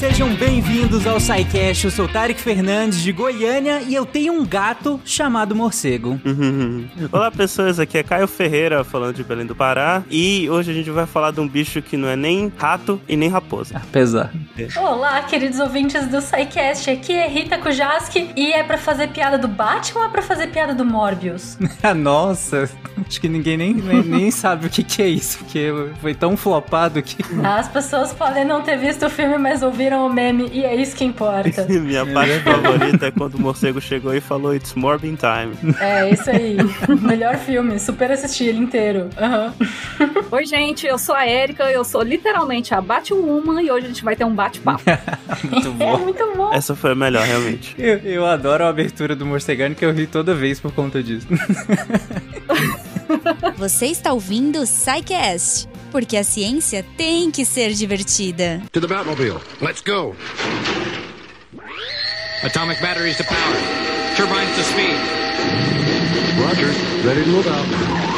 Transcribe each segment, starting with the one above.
sejam bem-vindos ao SciCast. Eu sou Tarek Fernandes de Goiânia e eu tenho um gato chamado Morcego. Olá, pessoas. Aqui é Caio Ferreira falando de Belém do Pará. E hoje a gente vai falar de um bicho que não é nem rato e nem raposa. Apesar. Olá, queridos ouvintes do SciCast. Aqui é Rita Kujaski e é pra fazer piada do Batman ou é pra fazer piada do Morbius? Nossa, acho que ninguém nem, nem, nem sabe o que, que é isso, porque foi tão flopado que. As pessoas podem não ter visto o filme, mas ouviram o meme e é isso que importa. Minha parte favorita é quando o morcego chegou e falou It's Morbin Time. É, isso aí. Melhor filme, super assisti ele inteiro. Aham. Oi, gente, eu sou a Erika, eu sou literalmente a Batwoman e hoje a gente vai ter um bate-papo. Muito É bom. muito bom. Essa foi a melhor, realmente. Eu, eu adoro a abertura do Morcegano, que eu ri toda vez por conta disso. Você está ouvindo o SciCast, porque a ciência tem que ser divertida. To the Batmobile. Let's go. Atomic batteries to power. Turbines to speed. Roger. Ready to move out.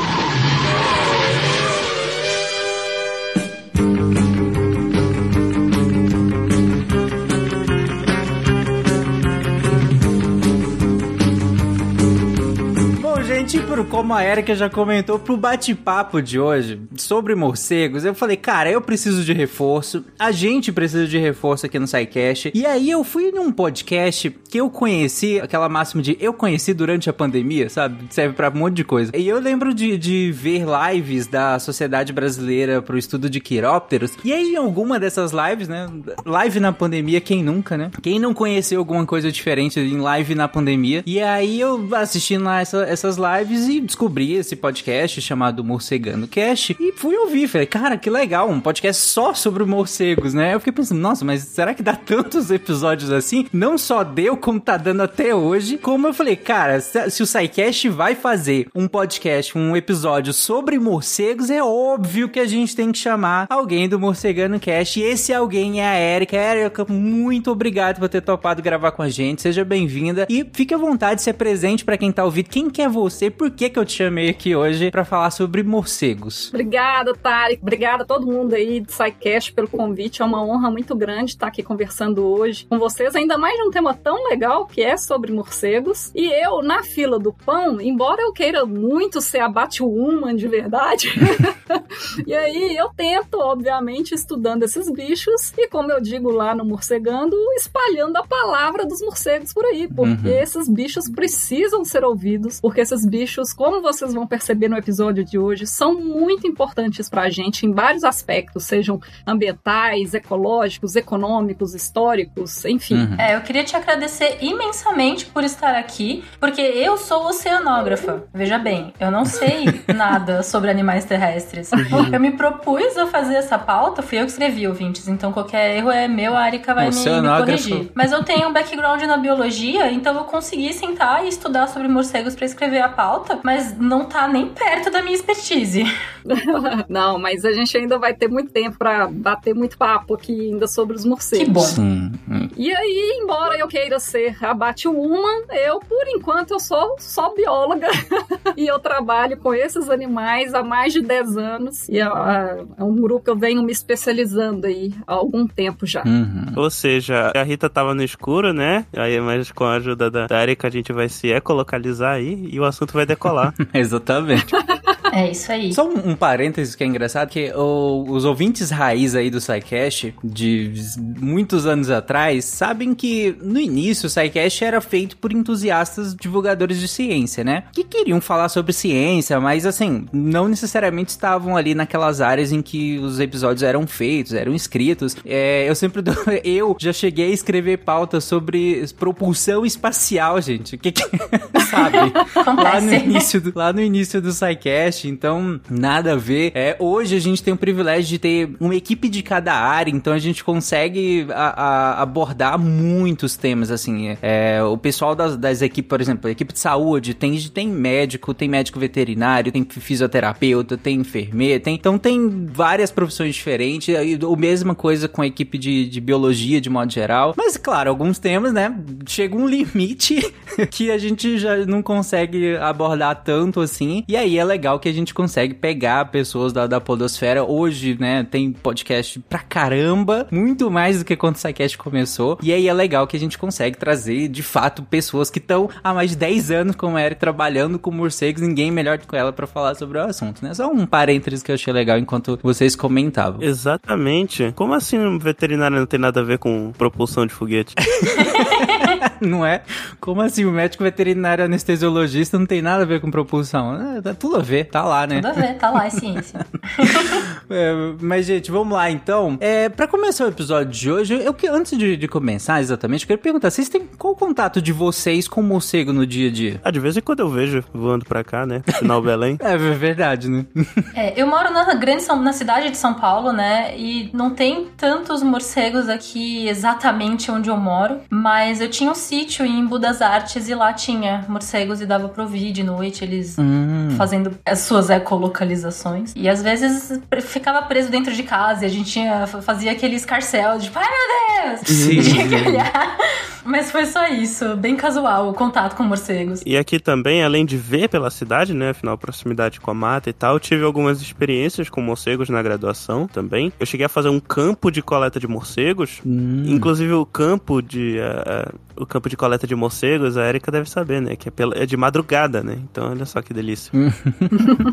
Pro, como a Erika já comentou, pro bate-papo de hoje sobre morcegos, eu falei, cara, eu preciso de reforço, a gente precisa de reforço aqui no SciCast. E aí eu fui num podcast que eu conheci, aquela máxima de eu conheci durante a pandemia, sabe? Serve pra um monte de coisa. E eu lembro de, de ver lives da Sociedade Brasileira pro Estudo de Quirópteros. E aí, em alguma dessas lives, né? Live na pandemia, quem nunca, né? Quem não conheceu alguma coisa diferente em live na pandemia? E aí eu assistindo lá essa- essas lives e descobri esse podcast chamado Morcegando Cast e fui ouvir. Falei, cara, que legal, um podcast só sobre morcegos, né? Eu fiquei pensando, nossa, mas será que dá tantos episódios assim? Não só deu, como tá dando até hoje. Como eu falei, cara, se, se o SciCast vai fazer um podcast, um episódio sobre morcegos, é óbvio que a gente tem que chamar alguém do Morcegando Cast. E esse alguém é a Erika. Erika, muito obrigado por ter topado gravar com a gente. Seja bem-vinda. E fique à vontade de ser presente pra quem tá ouvindo. Quem que é você? Por que que eu te chamei aqui hoje pra falar sobre morcegos? Obrigada, Tarek. Obrigada a todo mundo aí do SciCast pelo convite. É uma honra muito grande estar aqui conversando hoje com vocês, ainda mais de um tema tão legal que é sobre morcegos. E eu, na fila do pão, embora eu queira muito ser a Batwoman de verdade, e aí eu tento, obviamente, estudando esses bichos e, como eu digo lá no Morcegando, espalhando a palavra dos morcegos por aí, porque Uhum. esses bichos precisam ser ouvidos, porque esses bichos, como vocês vão perceber no episódio de hoje, são muito importantes pra gente em vários aspectos, sejam ambientais, ecológicos, econômicos, históricos, enfim. Uhum. É, eu queria te agradecer imensamente por estar aqui, porque eu sou oceanógrafa. Veja bem, eu não sei nada sobre animais terrestres. Eu me propus a fazer essa pauta, fui eu que escrevi, ouvintes, então qualquer erro é meu, a Arika vai me, me corrigir. Mas eu tenho um background na biologia, então eu consegui sentar e estudar sobre morcegos pra escrever a pauta, mas não tá nem perto da minha expertise. Não, mas a gente ainda vai ter muito tempo pra bater muito papo aqui ainda sobre os morcegos. Que bom. Sim. E aí, embora eu queira ser a Batwoman, eu, por enquanto, eu sou só bióloga. e eu trabalho com esses animais há mais de 10 anos. E é, é um grupo que eu venho me especializando aí há algum tempo já. Uhum. Ou seja, a Rita tava no escuro, né? Aí, mas com a ajuda da, da Erika a gente vai se ecolocalizar aí e o assunto vai decolar. Exatamente. É isso aí. Só um, um parênteses que é engraçado, que o- os ouvintes raiz aí do SciCast, de muitos anos atrás, sabem que no início o SciCast era feito por entusiastas divulgadores de ciência, né? Que queriam falar sobre ciência, mas assim, não necessariamente estavam ali naquelas áreas em que os episódios eram feitos, eram escritos. É, eu sempre dou, eu já cheguei a escrever pautas sobre propulsão espacial, gente. O que que sabe? lá no início do, lá no início do SciCast, então nada a ver. É, hoje a gente tem o privilégio de ter uma equipe de cada área, então a gente consegue a- a- abordar muitos temas, assim. É, o pessoal das, das equipes, por exemplo, a equipe de saúde, tem, tem médico, tem médico veterinário, tem fisioterapeuta, tem enfermeiro, tem, então tem várias profissões diferentes, a mesma coisa com a equipe de, de biologia, de modo geral. Mas, claro, alguns temas, né, chega um limite que a gente já não consegue abordar tanto assim, e aí é legal que a a gente consegue pegar pessoas da, da podosfera. Hoje, né, tem podcast pra caramba, muito mais do que quando o SciCast começou. E aí é legal que a gente consegue trazer, de fato, pessoas que estão há mais de 10 anos, como a Eric, trabalhando com morcegos. Ninguém melhor do que ela pra falar sobre o assunto, né? Só um parênteses que eu achei legal enquanto vocês comentavam. Exatamente. Como assim um veterinário não tem nada a ver com propulsão de foguete? não é? Como assim? O médico veterinário anestesiologista não tem nada a ver com propulsão? É, tá tudo a ver, tá lá, né? Tudo a ver, tá lá, é ciência. É, mas, gente, vamos lá então. É, para começar o episódio de hoje, eu que antes de, de começar exatamente, eu queria perguntar: vocês têm qual o contato de vocês com o morcego no dia a dia? Ah, de vez em quando eu vejo voando pra cá, né? Final Belém. É verdade, né? É, eu moro na grande na cidade de São Paulo, né? E não tem tantos morcegos aqui exatamente onde eu moro, mas eu tinha um sítio em Embu das Artes e lá tinha morcegos e dava pra ouvir de noite eles Hum. fazendo as suas ecolocalizações. E às vezes ficava preso dentro de casa e a gente tinha, fazia aquele escarcel de ai meu Deus! Sim. Tinha que olhar. Mas foi só isso, bem casual o contato com morcegos. E aqui também, além de ver pela cidade, né? Afinal, proximidade com a mata e tal, tive algumas experiências com morcegos na graduação também. Eu cheguei a fazer um campo de coleta de morcegos. Hum. Inclusive o campo de. eh, o campo de coleta de morcegos, a Erika deve saber, né? Que é, pela- é de madrugada, né? Então olha só que delícia.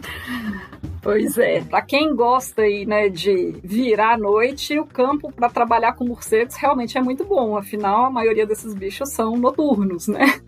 Pois é, pra quem gosta aí, né, de virar à noite, o campo para trabalhar com morcegos realmente é muito bom. Afinal, a maioria desses bichos são noturnos, né?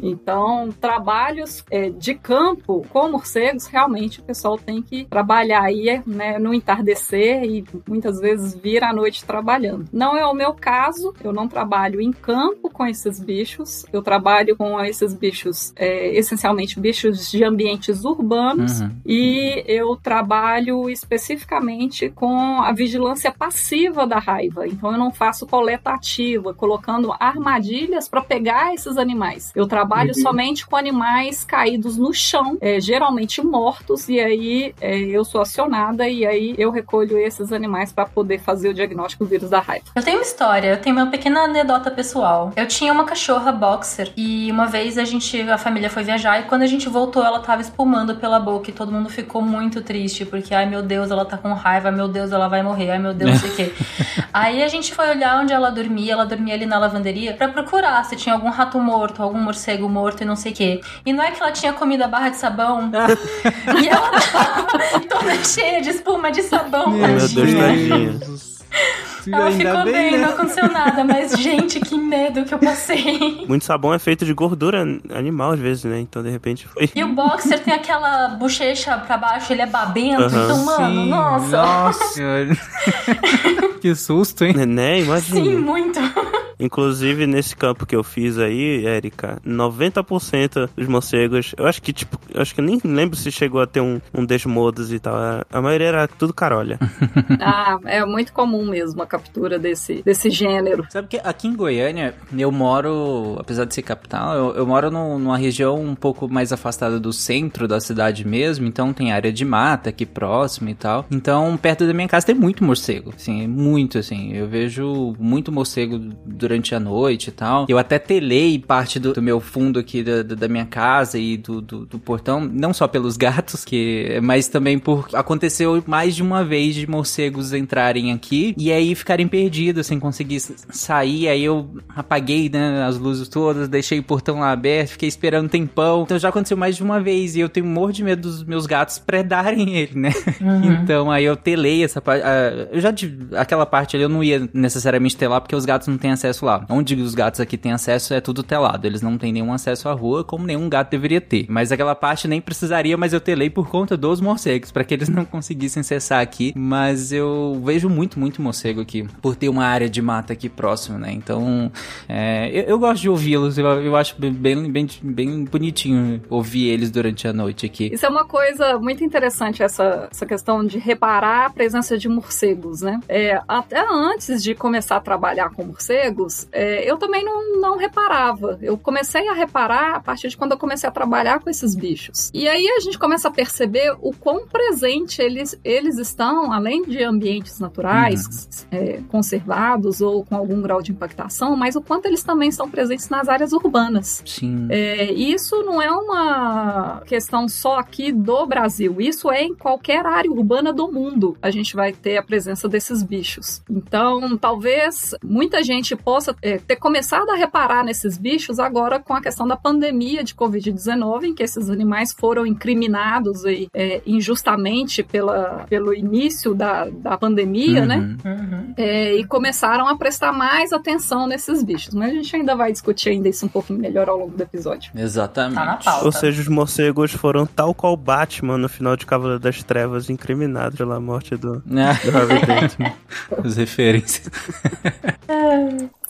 Então, trabalhos é, de campo com morcegos, realmente o pessoal tem que trabalhar aí né, no entardecer e muitas vezes vir à noite trabalhando. Não é o meu caso, eu não trabalho em campo com esses bichos, eu trabalho com esses bichos, é, essencialmente bichos de ambientes urbanos, Uhum. e eu trabalho especificamente com a vigilância passiva da raiva. Então eu não faço coleta ativa, colocando armadilhas para pegar esses animais. Eu trabalho somente com animais caídos no chão, é, geralmente mortos, e aí é, eu sou acionada e aí eu recolho esses animais para poder fazer o diagnóstico do vírus da raiva. Eu tenho uma história, eu tenho uma pequena anedota pessoal. Eu tinha uma cachorra boxer e uma vez a gente, a família foi viajar e quando a gente voltou ela tava espumando pela boca e todo mundo ficou muito triste porque, ai meu Deus, ela tá com raiva, meu Deus, ela vai morrer, ai meu Deus, não sei o quê. Aí a gente foi olhar onde ela dormia, ela dormia ali na lavanderia pra procurar se tinha algum rato morto, algum morcego morto e não sei o quê. E não é que ela tinha comido a barra de sabão e ela tava toda cheia de espuma de sabão. Meu Deus, tadinha. tadinha. Ela Ainda ficou bem, né? não aconteceu nada, mas gente, que medo que eu passei. Muito sabão é feito de gordura animal às vezes, né? Então de repente foi. E o boxer tem aquela bochecha pra baixo, ele é babento, então, mano, Sim, nossa. Nossa. que susto, hein? Né, imagina. Sim, muito. Inclusive, nesse campo que eu fiz aí, Erika, 90% dos morcegos, eu acho que, tipo, eu acho que eu nem lembro se chegou a ter um, um desmodos e tal. A, a maioria era tudo carolha. Ah, é muito comum mesmo a captura desse, desse gênero. Sabe que aqui em Goiânia, eu moro, apesar de ser capital, eu, eu moro num- numa região um pouco mais afastada do centro da cidade mesmo, então tem área de mata aqui próximo e tal. Então, perto da minha casa tem muito morcego, assim, muito, assim. Eu vejo muito morcego durante a noite e tal. Eu até telei parte do, do meu fundo aqui da, da- minha casa e do, do, do portão, não só pelos gatos, que mas também por aconteceu mais de uma vez de morcegos entrarem aqui e aí ficarem perdidos sem conseguir sair. Aí eu apaguei né, as luzes todas, deixei o portão lá aberto, fiquei esperando um tempão. Então já aconteceu mais de uma vez e eu tenho um morro de medo dos meus gatos predarem ele, né? Então aí eu telei essa parte. eu já tive aquela parte ali, eu não ia necessariamente telar porque os gatos não têm acesso lá. Onde os gatos aqui têm acesso é tudo telado. Eles não têm nenhum acesso à rua, como nenhum gato deveria ter. Mas aquela parte nem precisaria, mas eu telei por conta dos morcegos, para que eles não conseguissem acessar aqui. Mas eu vejo muito, muito morcego aqui, por ter uma área de mata aqui próximo, né? Então, é, eu, eu gosto de ouvi-los, eu, eu acho bem, bem, bem bonitinho ouvir eles durante a noite aqui. Isso é uma coisa muito interessante, essa, essa questão de reparar a presença de morcegos, né? É, até antes de começar a trabalhar com morcegos, é, eu também não, não reparava. Eu comecei a reparar a partir de quando eu comecei a trabalhar com esses bichos. E aí a gente começa a perceber o quão presente eles, eles estão, além de ambientes naturais, Uhum. é, conservados ou com algum grau de impactação, mas o quanto eles também estão presentes nas áreas urbanas. Sim. É, isso não é uma questão só aqui do Brasil. Isso é em qualquer área urbana do mundo. A gente vai ter a presença desses bichos. Então, talvez muita gente possa é, ter começado a reparar nesses bichos agora com a questão da pandemia de Covid-19, em que esses animais foram incriminados e, é, injustamente pela, pelo início da, da pandemia, né? Uhum. Uhum. É, e começaram a prestar mais atenção nesses bichos. Mas a gente ainda vai discutir ainda isso um pouquinho melhor ao longo do episódio. Exatamente. Tá na pauta. Ou seja, os morcegos foram tal qual Batman no final de Cavaleiro das Trevas, incriminados pela morte do, Ah, do Harvey Dent. As referências.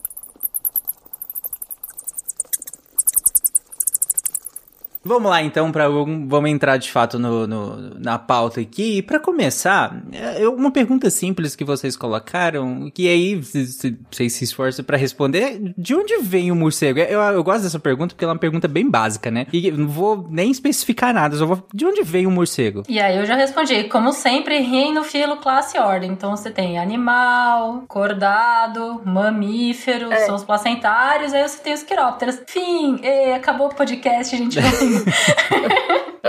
Vamos lá então para vamos entrar de fato no, no- na pauta aqui. E para começar, é uma pergunta simples que vocês colocaram, que aí se- se- vocês se esforçam para responder, de onde vem o morcego? Eu, eu gosto dessa pergunta porque ela é uma pergunta bem básica, né? E não vou nem especificar nada, só vou de onde vem o morcego? E aí eu já respondi, como sempre, reino, filo, classe e ordem. Então você tem animal, cordado, mamífero, É. são os placentários, aí você tem os quirópteros. Fim, e acabou o podcast, gente.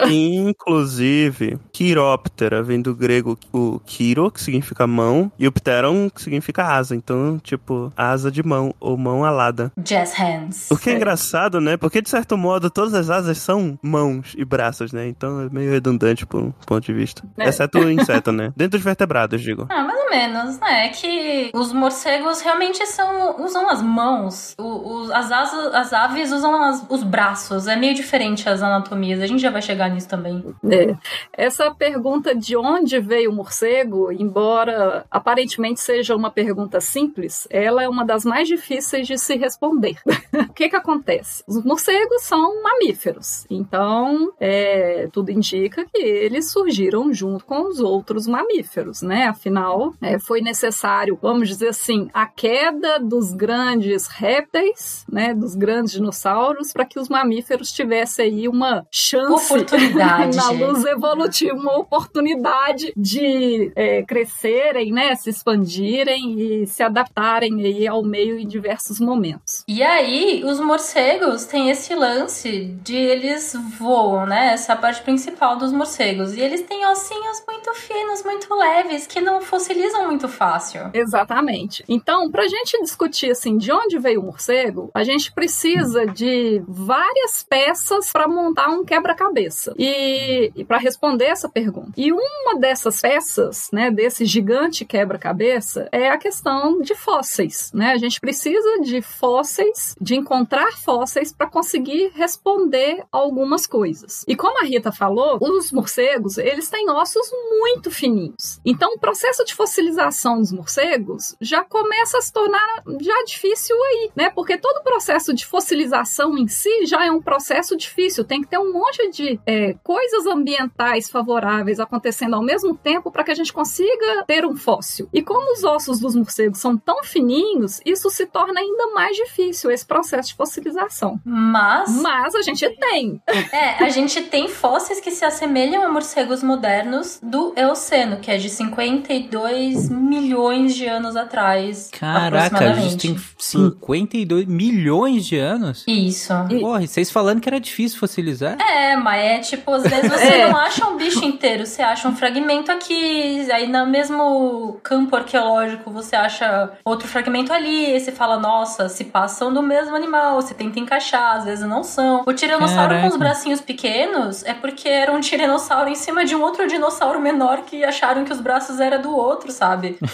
Inclusive, quiróptera vem do grego o kiro, que significa mão, e o pteron, que significa asa. Então, tipo, asa de mão, ou mão alada. Jazz hands. O que é engraçado, né? Porque, de certo modo, todas as asas são mãos e braços, né? Então é meio redundante por um ponto de vista. É. Exceto o inseto, né? Dentro dos vertebrados, digo. Ah, mais ou menos, né? É que os morcegos realmente são usam as mãos. O- os- as, asas, as aves usam as- os braços. É meio diferente as anatomias. A gente já vai chegar nisso também. É. Essa pergunta de onde veio o morcego, embora aparentemente seja uma pergunta simples, ela é uma das mais difíceis de se responder. o que que acontece? Os morcegos são mamíferos, então é, tudo indica que eles surgiram junto com os outros mamíferos, né? Afinal, é, foi necessário, vamos dizer assim, a queda dos grandes répteis, né? Dos grandes dinossauros, para que os mamíferos tivessem aí uma chance Oportunidade. na luz evolutiva, uma oportunidade de é, crescerem, né, se expandirem e se adaptarem aí ao meio em diversos momentos. E aí, os morcegos têm esse lance de eles voam, né? Essa é parte principal dos morcegos. E eles têm ossinhos muito finos, muito leves, que não fossilizam muito fácil. Exatamente. Então, para a gente discutir assim de onde veio o morcego, a gente precisa de várias peças para montar um quebra-cabeça e, e para responder essa pergunta. E uma dessas peças, né, desse gigante quebra-cabeça, é a questão de fósseis, né? A gente precisa de fósseis, de encontrar fósseis para conseguir responder algumas coisas. E como a Rita falou, os morcegos, eles têm ossos muito fininhos. Então, o processo de fossilização dos morcegos já começa a se tornar já difícil aí, né? Porque todo o processo de fossilização em si já é um processo difícil. Tem que ter um monte de é, coisas ambientais favoráveis acontecendo ao mesmo tempo para que a gente consiga ter um fóssil. E como os ossos dos morcegos são tão fininhos, isso se torna ainda mais difícil esse processo de fossilização. Mas, Mas a gente tem. é, a gente tem fósseis que se assemelham a morcegos modernos do Eoceno, que é de 52 milhões de anos atrás. Caraca, a gente aproximadamente. tem 52 milhões de anos? Isso. E- Porra, e vocês falando que era difícil fossilizar? É, mas é tipo, às vezes você É. não acha um bicho inteiro, você acha um fragmento aqui, aí no mesmo campo arqueológico você acha outro fragmento ali, e você fala, nossa, se passam do mesmo animal, você tenta encaixar, às vezes não são. O tiranossauro Caraca. com os bracinhos pequenos é porque era um tiranossauro em cima de um outro dinossauro menor que acharam que os braços eram do outro, sabe?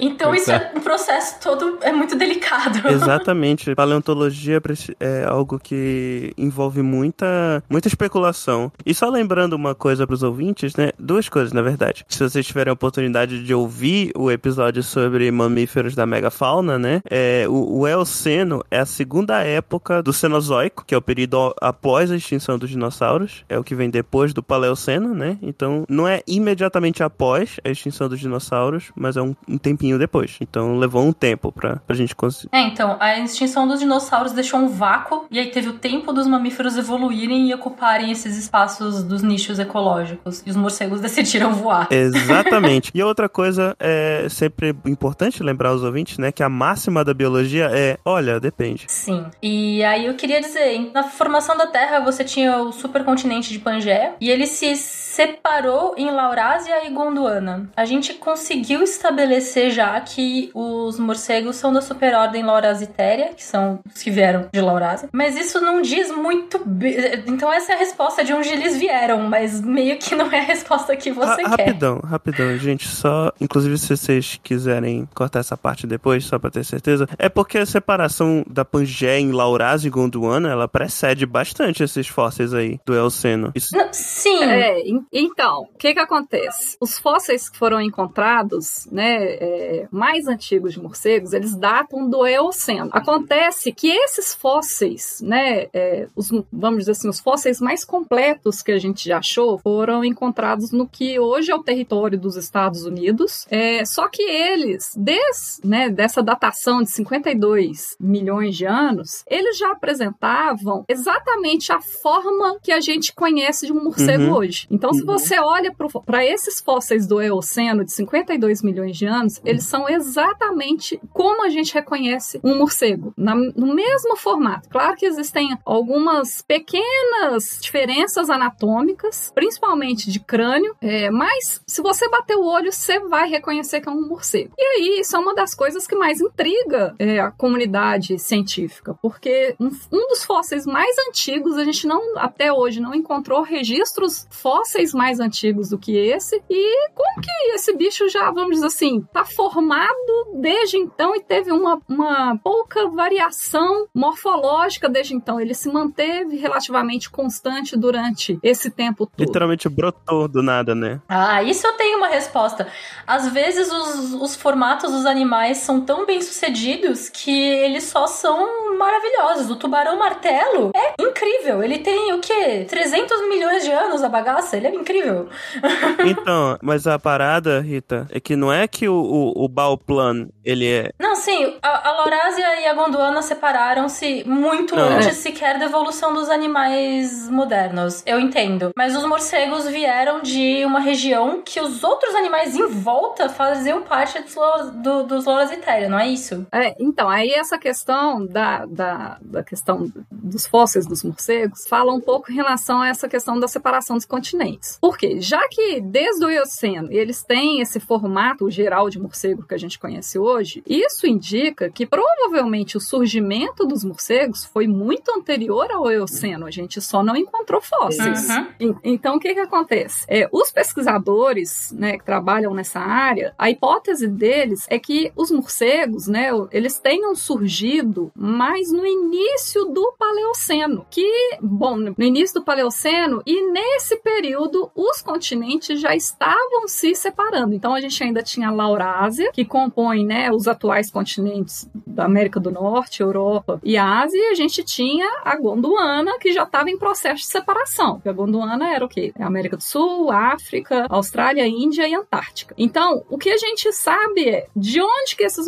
Então isso é um processo todo, é muito delicado. Exatamente. Paleontologia preci- é algo que envolve envolve muita, muita especulação. E só lembrando uma coisa pros ouvintes, né? Duas coisas, na verdade. Se vocês tiverem a oportunidade de ouvir o episódio sobre mamíferos da megafauna, né? É, o, o Eoceno é a segunda época do Cenozoico, que é o período após a extinção dos dinossauros. É o que vem depois do Paleoceno, né? Então, não é imediatamente após a extinção dos dinossauros, mas é um, um tempinho depois. Então, levou um tempo pra, pra gente conseguir. É, então, a extinção dos dinossauros deixou um vácuo e aí teve o tempo dos mamíferos evoluírem e ocuparem esses espaços dos nichos ecológicos. E os morcegos decidiram voar. Exatamente. e outra coisa é sempre importante lembrar aos ouvintes, né, que a máxima da biologia é, olha, depende. Sim. E aí eu queria dizer, hein, na formação da Terra você tinha o supercontinente de Pangeia e ele se separou em Laurásia e Gondwana. A gente conseguiu estabelecer já que os morcegos são da superordem Laurasitéria, que são os que vieram de Laurásia, mas isso não diz muito bem. Então essa é a resposta de onde eles vieram, mas meio que não é a resposta que você quer. Rapidão, rapidão, gente, só, inclusive se vocês quiserem cortar essa parte depois, só pra ter certeza, é porque a separação da Pangeia em Laurásia e Gondwana, ela precede bastante esses fósseis aí do Eoceno. Isso Não, sim. É, en- então, o que que acontece? Os fósseis que foram encontrados, né, é, mais antigos de morcegos, eles datam do Eoceno. Acontece que esses fósseis, né, é, os, vamos dizer assim, os fósseis mais completos que a gente já achou foram encontrados no que hoje é o território dos Estados Unidos. É, só que eles, des, né, dessa datação de 52 milhões de anos, eles já apresentavam exatamente a forma que a gente conhece de um morcego Uhum. hoje. Então, se você olha para esses fósseis do Eoceno de 52 milhões de anos, eles são exatamente como a gente reconhece um morcego, na- no mesmo formato. Claro que existem algumas pequenas diferenças anatômicas, principalmente de crânio, é, mas se você bater o olho, você vai reconhecer que é um morcego. E aí, isso é uma das coisas que mais intriga é, a comunidade científica, porque um, um dos fósseis mais antigos, a gente não, até hoje, não encontrou registros fósseis mais antigos do que esse, e como que esse bicho já, vamos dizer assim, tá formado desde então e teve uma, uma pouca variação morfológica desde então. Ele se manteve relativamente constante durante esse tempo todo. literalmente brotou do nada, né? Ah, isso eu tenho uma resposta. Às vezes os, os formatos dos animais são tão bem sucedidos que eles só são maravilhosos. O tubarão martelo é incrível. Ele tem o quê? 300 milhões de anos a bagaça. Ele é incrível. Então, mas a parada, Rita, é que não é que o, o, o Bauplan, ele é... Não, sim, a, a Laurásia e a Gondwana separaram-se muito Não. antes sequer da evolução dos animais modernos. Eu entendo. Mas os morcegos vieram de uma região que os outros animais em volta faziam parte dos, do, dos Laurasitéria, não é isso? É, então, aí essa questão da, da, da questão dos fósseis dos morcegos fala um pouco em relação a essa questão da separação dos continentes. Por quê? Já que desde o Eoceno eles têm esse formato geral de morcego que a gente conhece hoje, isso indica que provavelmente o surgimento dos morcegos foi muito anterior ao Eoceno. A gente só não encontrou fósseis. Uhum. En- Então, o que que acontece? É, os pesquisadores, né, que trabalham nessa área, a hipótese deles é que os morcegos, né, eles tenham surgido mais no início do Paleoceno, que, bom, no início do Paleoceno e nesse período os continentes já estavam se separando. Então, a gente ainda tinha a Laurásia, que compõe, né, os atuais continentes da América do Norte, Europa e Ásia, e a gente tinha a Gondwana, que já estava em processo de separação. Porque a Gondwana era o quê? É América do Sul, África, Austrália, Índia e Antártica. Então, o que a gente sabe é de onde que esses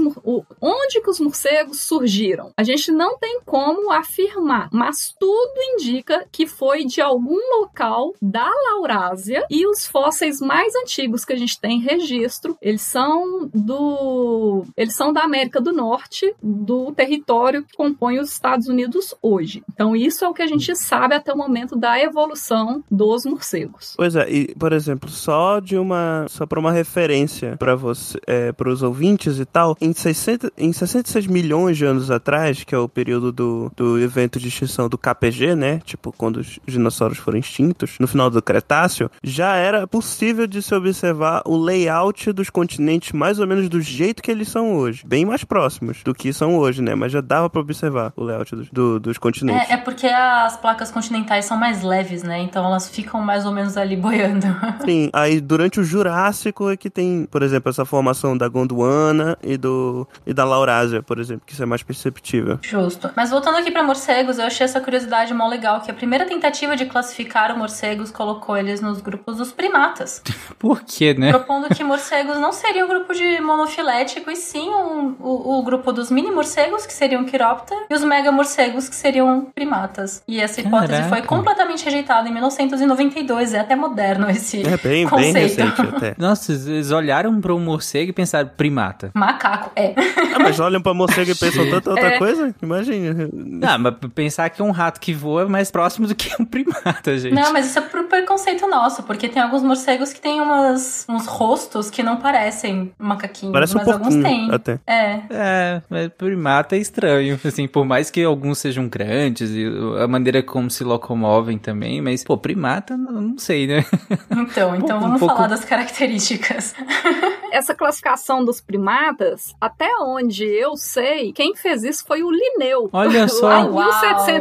onde que os morcegos surgiram. A gente não tem como afirmar, mas tudo indica que foi de algum local da Laurásia e os fósseis mais antigos que a gente tem registro, eles são do eles são da América do Norte, do território que compõe os Estados Unidos hoje. Então isso é o que a gente sabe até o momento da evolução dos morcegos. Pois é, e, por exemplo, só de uma. Só pra uma referência pra você, é, pros ouvintes e tal, em, 60, em 66 milhões de anos atrás, que é o período do, do evento de extinção do KPG, né? Tipo, quando os dinossauros foram extintos, no final do Cretáceo. Já era possível de se observar o layout dos continentes mais ou menos do jeito que eles são hoje. Bem mais próximos do que são hoje, né? Mas já dava pra observar o layout dos, do- dos continentes. É, é porque as placas continentais são mais leves, né? Então elas ficam mais ou menos ali boiando. Sim, aí durante o Jurássico é que tem, por exemplo, essa formação da Gondwana e, do, e da Laurásia, por exemplo, que isso é mais perceptível. Justo. Mas voltando aqui pra morcegos, eu achei essa curiosidade mó legal, que a primeira tentativa de classificar os morcegos colocou eles nos grupos dos primatas, Por quê, né? propondo que morcegos não seriam um grupo de monofilético, e sim um- o, o grupo dos mini morcegos, que seriam quiróptera, e os mega morcegos, que seriam primatas. E essa hipótese Caraca. foi completamente rejeitada em 1992, é até moderno esse É bem, bem conceito. recente até. Nossa, eles olharam para um morcego e pensaram, primata. Macaco, é. Ah, mas olham pra morcego e pensam tanta outra É. coisa? Imagina. Ah, mas pensar que um rato que voa é mais próximo do que um primata, gente. Não, mas isso é por preconceito nosso, porque tem alguns morcegos que têm umas, uns rostos que não parecem macaquinhos, Parece um mas alguns pouquinho têm. até. É. É, mas primata é estranho, assim, por mais que alguns sejam grandes e a maneira como se locomovem também, mas, pô, primata, não, não sei, né? Então, então Um vamos pouco- falar das características. Essa classificação dos primatas, até onde eu sei, quem fez isso foi o Linneu. Olha só. Lá em Uau.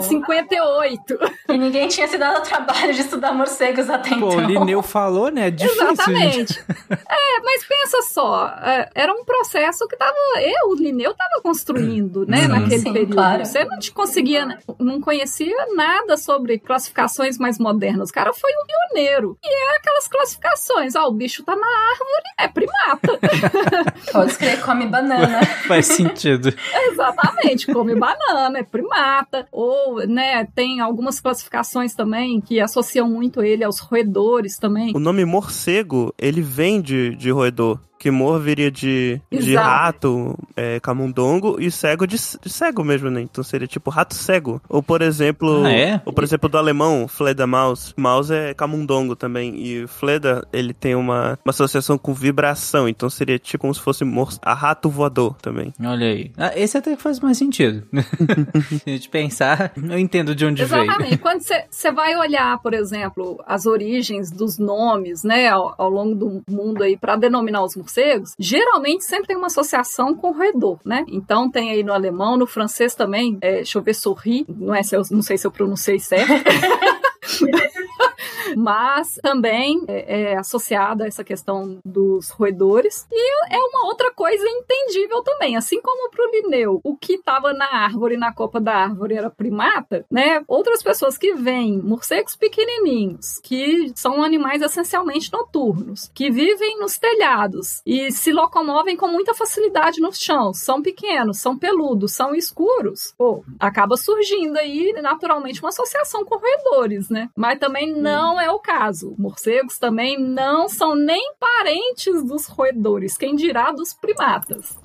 1758. e ninguém tinha se dado o trabalho de estudar morcegos até Pô, então. o Linneu falou, né? É difícil, gente. Exatamente. É, mas pensa só, é, era um processo que tava, eu, o Linneu tava construindo, né, Sim. naquele Sim, período. claro. Você não te conseguia, não conhecia nada sobre classificações mais modernas. O cara foi um pioneiro. E é aquelas classificações, ó, o bicho tá na árvore, é primata. Pode escrever, come banana. Faz sentido. Exatamente, come banana, é primata. Ou, né, tem algumas classificações também que associam muito ele aos roedores também. O nome morcego, ele vem de, de roedor. Que mor viria de, de rato, é, camundongo, e cego de, de cego mesmo, né? Então seria tipo rato cego. Ou por exemplo. Ah, é? Ou por exemplo do alemão, Fledermaus. Maus é camundongo também. E Fleder, ele tem uma, uma associação com vibração. Então seria tipo como se fosse mor a rato voador também. Olha aí. Ah, esse até faz mais sentido. Se a gente pensar, eu entendo de onde veio. Exatamente. Quando você vai olhar, por exemplo, as origens dos nomes, né, ao, ao longo do mundo aí, para denominar os morcegos, geralmente sempre tem uma associação com roedor, né? Então tem aí no alemão, no francês também, é, deixa eu ver, sorri, não, é, não sei se eu pronunciei certo. Mas também é, é associada a essa questão dos roedores. E é uma outra coisa entendível também. Assim como pro Linneu, o que estava na árvore, na copa da árvore, era primata, né? Outras pessoas que veem morcegos pequenininhos, que são animais essencialmente noturnos, que vivem nos telhados e se locomovem com muita facilidade nos chãos, são pequenos, são peludos, são escuros, pô, acaba surgindo aí naturalmente uma associação com roedores, né? Mas também não é o caso. Morcegos também não são nem parentes dos roedores, quem dirá dos primatas.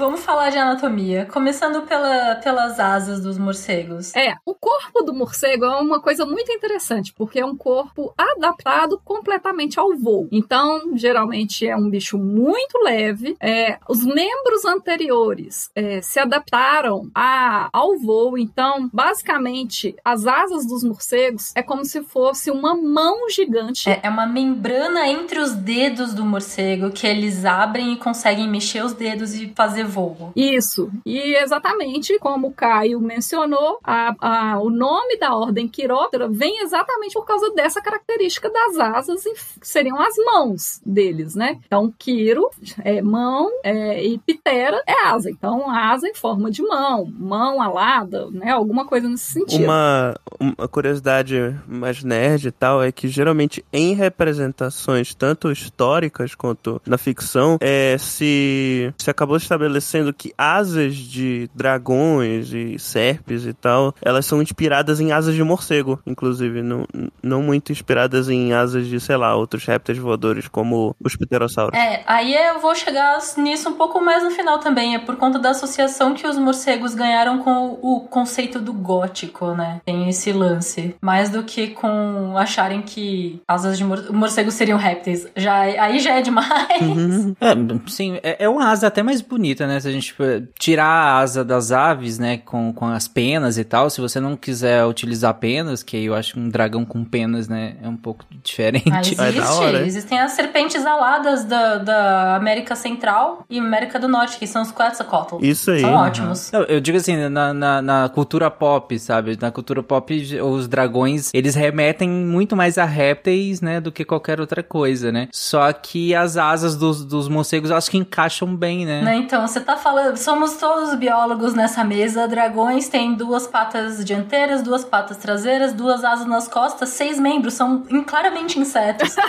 Vamos falar de anatomia, começando pela, pelas asas dos morcegos. É, o corpo do morcego é uma coisa muito interessante, porque é um corpo adaptado completamente ao voo. Então, geralmente é um bicho muito leve. É, os membros anteriores é, se adaptaram a, ao voo. Então, basicamente, as asas dos morcegos é como se fosse uma mão gigante. É, é uma membrana entre os dedos do morcego que eles abrem e conseguem mexer os dedos e fazer voo. Isso. E exatamente como o Caio mencionou, a- a- o nome da ordem Quiróptera vem exatamente por causa dessa característica das asas, e que seriam as mãos deles, né? Então, Quiro é mão é, e Ptera é asa. Então, asa em forma de mão, mão alada, né? Alguma coisa nesse sentido. Uma, uma curiosidade mais nerd e tal é que geralmente em representações tanto históricas quanto na ficção é, se, se acabou estabelecendo que asas de dragões e serpes e tal elas são inspiradas em asas de morcego inclusive não, não muito inspiradas em asas de sei lá outros répteis voadores como os pterossauros É, aí eu vou chegar nisso um pouco mais no final também. É por conta da associação que os morcegos ganharam com o conceito do gótico, né? Tem esse lance. Mais do que com acharem que asas de mor morcego seriam répteis. Já, aí já é demais. Uhum. É, sim, é, é uma asa até mais bonita, né? Se a gente tipo, tirar a asa das aves, né, com, com as penas e tal, se você não quiser utilizar penas, que eu acho um dragão com penas, né, é um pouco diferente. Ah, É existe. hora? Existem as serpentes aladas da, da América Central e América do Norte, que são os Quetzalcoatl. Isso aí. São ótimos. Não, eu digo assim, na, na, na cultura pop, sabe? Na cultura pop, os dragões, eles remetem muito mais a répteis, né, do que qualquer outra coisa, né? Só que as asas dos, dos morcegos, eu acho que encaixam bem, né? Né, Então, você tá falando, somos todos biólogos nessa mesa. Dragões têm duas patas dianteiras, duas patas traseiras, duas asas nas costas, seis membros, são claramente insetos.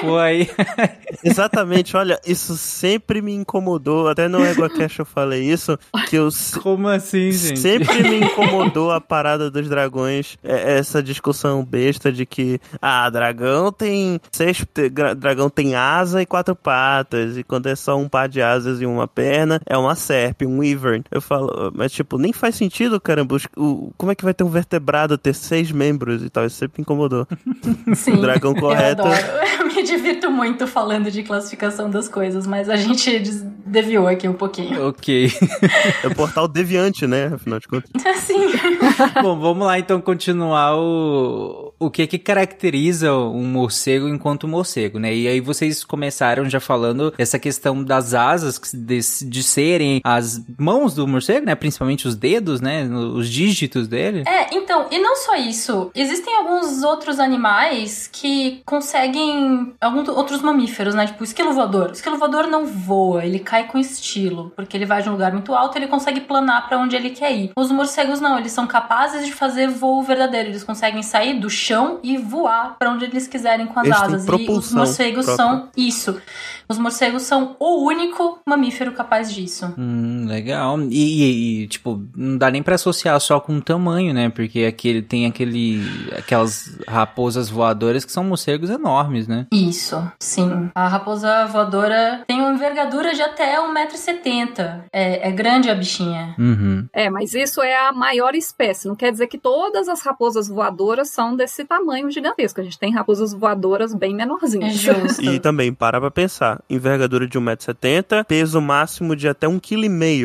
Foi. Exatamente, olha, isso sempre me incomodou, até no EgoCast eu falei isso, que eu Como assim, gente? sempre me incomodou a parada dos dragões, é- essa discussão besta de que, ah, dragão tem seis, dragão tem asa e quatro patas, e quando é só um par de asas e uma perna, é uma serpe, um wyvern. Eu falo, mas tipo, nem faz sentido, caramba, os- o, como é que vai ter um vertebrado ter seis membros e tal, isso sempre me incomodou. Sim. dragão correto. Eu adoro. Eu me divirto muito falando de classificação das coisas, mas a gente desviou aqui um pouquinho. Ok. É o portal deviante, né, afinal de contas. Assim. Bom, vamos lá então continuar o, o que que caracteriza um morcego enquanto morcego, né? E aí vocês começaram já falando essa questão das asas, de, de serem as mãos do morcego, né? Principalmente os dedos, né? Os dígitos dele. É, então, e não só isso. Existem alguns outros animais que conseguem. Alguns outros mamíferos, né? Tipo, o esquilo voador. O esquilo voador não voa, ele cai com estilo. Porque ele vai de um lugar muito alto ele consegue planar pra onde ele quer ir. Os morcegos não, eles são capazes de fazer voo verdadeiro. Eles conseguem sair do chão e voar pra onde eles quiserem com as Eles asas. E os morcegos própria. são isso. Os morcegos são o único mamífero capaz disso. Hum, legal. E, e- e, tipo, não dá nem pra associar só com o tamanho, né? Porque aquele, tem aquele, aquelas raposas voadoras que são morcegos enormes, né? Isso, sim. A raposa voadora tem uma envergadura de até 1,70m. É, é grande a bichinha. Uhum. É, mas isso é a maior espécie. Não quer dizer que todas as raposas voadoras são desse tamanho gigantesco. A gente tem raposas voadoras bem É menorzinhas. justo. E também, para pra pensar, envergadura de 1,70m, peso máximo de até 1,5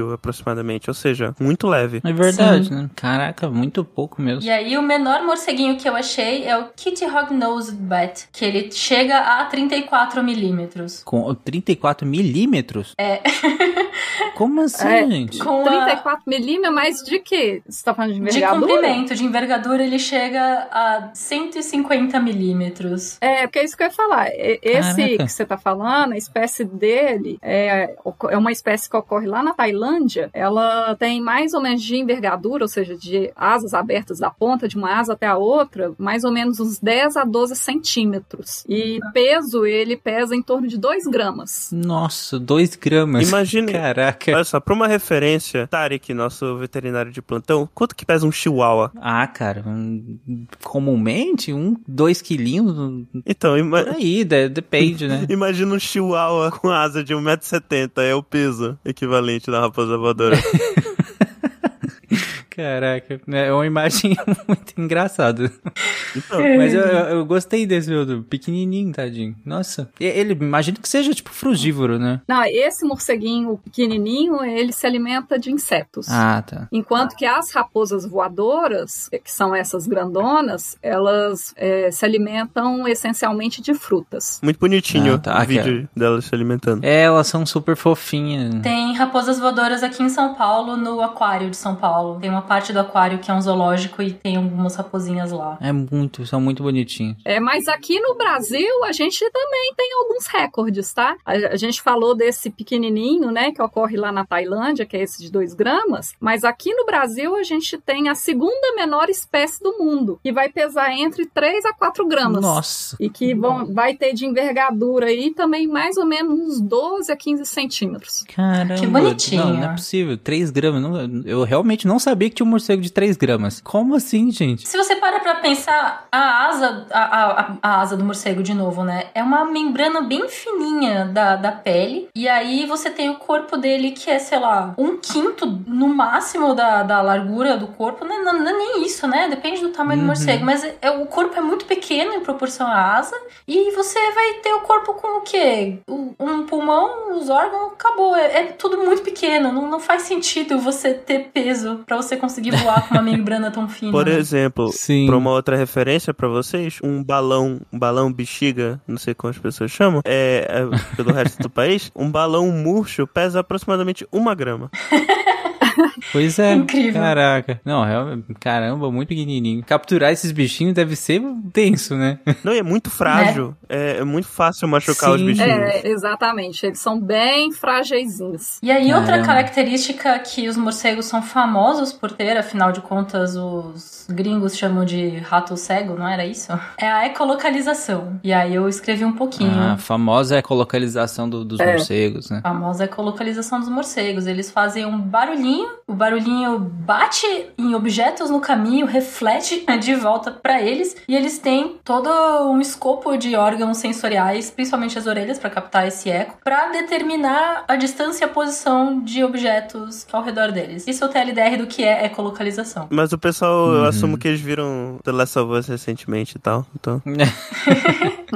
kg aproximadamente, ou seja, muito leve. É verdade, né? Caraca, muito pouco mesmo. E aí, o menor morceguinho que eu achei é o Kitty Hog-Nosed Bat, que ele chega a 34 milímetros. Com 34 milímetros? É. Como assim, É. gente? Com a... 34 milímetros, mas de quê? Você tá falando de De envergadura? comprimento, de envergadura, ele chega a 150 milímetros. É, porque é isso que eu ia falar. Esse Caraca. que você tá falando, a espécie dele é, é uma espécie que ocorre lá na Tailândia. Ela tem mais ou menos de envergadura, ou seja, de asas abertas da ponta de uma asa até a outra, mais ou menos uns 10 a 12 centímetros. E peso, ele pesa em torno de 2 gramas. Nossa, 2 gramas. Imagine- Caraca. Olha só, pra uma referência, Tarek, nosso veterinário de plantão, quanto que pesa um chihuahua? Ah, cara, um- comumente, um, dois quilinhos, Então, ima- por aí, de- depende, né? imagina um chihuahua com asa de 1,70m, é o peso equivalente da raposa voadora. Caraca, é uma imagem muito engraçada. Então, Mas eu, eu, eu gostei desse meu, do pequenininho, tadinho. Nossa, ele, imagino que seja tipo frugívoro, né? Não, esse morceguinho pequenininho, ele se alimenta de insetos. Ah, tá. Enquanto que as raposas voadoras, que são essas grandonas, elas é, se alimentam essencialmente de frutas. muito bonitinho Ah, tá, o vídeo dela se alimentando. É, elas são super fofinhas. Tem raposas voadoras aqui em São Paulo, no aquário de São Paulo. Tem uma parte do aquário que é um zoológico e tem algumas raposinhas lá. É muito, são muito bonitinhos. É, mas aqui no Brasil a gente também tem alguns recordes, tá? A, a gente falou desse pequenininho, né, que ocorre lá na Tailândia, que é esse de 2 gramas, mas aqui no Brasil a gente tem a segunda menor espécie do mundo, que vai pesar entre 3 a 4 gramas. Nossa. E que vão, vai ter de envergadura aí também mais ou menos uns 12 a 15 centímetros. Caramba. Que bonitinho. Não, não é possível. 3 gramas. não- eu realmente não sabia que tinha um morcego de 3 gramas. Como assim, gente? Se você para pra pensar, a asa, a, a, a asa do morcego, de novo, né? É uma membrana bem fininha da, da pele. E aí você tem o corpo dele que é, sei lá, um quinto no máximo da, da largura do corpo. Não, não, não é nem isso, né? Depende do tamanho do morcego. Mas é, é- o corpo é muito pequeno em proporção à asa. E você vai ter o corpo com o quê? Um pulmão, os órgãos, acabou. É, é tudo muito pequeno. Não, não faz sentido você ter peso pra você conseguir voar com uma membrana tão fina. Por né? exemplo, Sim. pra uma outra referência pra vocês, um balão, um balão bexiga, não sei como as pessoas chamam, é, é pelo resto do país, um balão murcho pesa aproximadamente uma grama. Pois é. Incrível. Caraca. Não, realmente, caramba, muito pequenininho. Capturar esses bichinhos deve ser tenso, né? Não, e é muito frágil. É, é muito fácil machucar os Sim. bichinhos. É, exatamente. Eles são bem frágeisinhos. E aí, outra Caramba. característica que os morcegos são famosos por ter, afinal de contas, os gringos chamam de rato cego, não era isso? É a ecolocalização. E aí eu escrevi um pouquinho. Ah, a famosa ecolocalização do- dos É. morcegos, né? A famosa ecolocalização dos morcegos. Eles fazem um barulhinho, o barulhinho bate em objetos no caminho, reflete de volta pra eles, e eles têm todo um escopo de órgãos sensoriais, principalmente as orelhas, pra captar esse eco, pra determinar a distância e a posição de objetos ao redor deles. Isso é o TLDR do que é ecolocalização. Mas o pessoal, eu Uhum. assumo que eles viram The Last of Us recentemente e tal. Então,